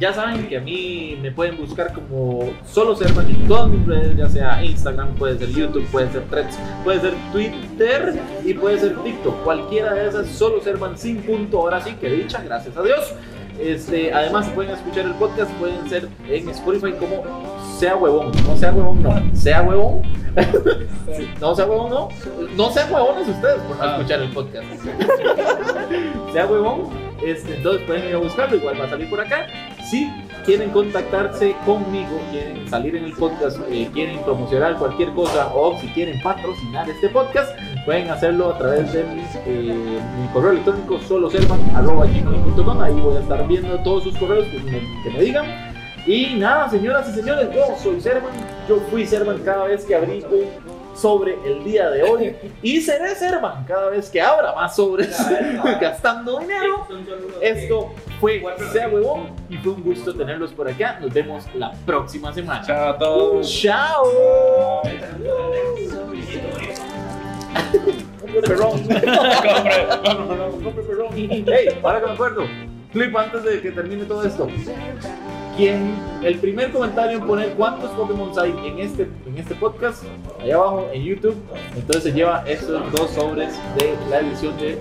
ya saben que a mí me pueden buscar como solo Servan en todas mis redes, ya sea Instagram, puede ser YouTube, puede ser Threads, puede ser Twitter y puede ser TikTok. Cualquiera de esas, solo Servan sin punto. Ahora sí, que dicha, gracias a Dios. Este, además, pueden escuchar el podcast, pueden ser en Spotify como sea huevón, no sea huevón, no, sea huevón. no sea huevón, no. No sean huevones ustedes por no Ah. escuchar el podcast. sea huevón. Este, entonces pueden ir a buscarlo, igual va a salir por acá. Si quieren contactarse conmigo, quieren salir en el podcast, eh, quieren promocionar cualquier cosa o si quieren patrocinar este podcast, pueden hacerlo a través de mi, eh, correo electrónico soloservan.com. Ahí voy a estar viendo todos sus correos que me, que me digan. Y nada, señoras y señores, yo soy Servan. Yo fui Servan cada vez que abrí un sobre el día de hoy. Y seré Servan cada vez que abra más sobres gastando dinero. Esto fue Sea Huevón y fue un gusto tenerlos por acá. Nos vemos la próxima semana. Chao a todos. Chao. Compre perrón. Compre perrón. Hey, ahora que me acuerdo. Clip antes de que termine todo esto. Quien el primer comentario en poner cuántos Pokémon hay en este, en este podcast, allá abajo en YouTube, entonces se lleva estos dos sobres de la edición de,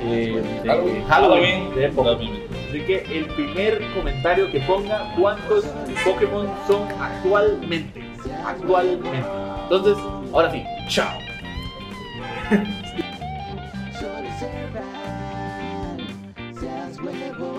eh, de Halloween. Halloween de Pokémon. Así que el primer comentario que ponga cuántos Pokémon son actualmente. Actualmente. Entonces, ahora sí, chao. Soy Servan, seas huevo.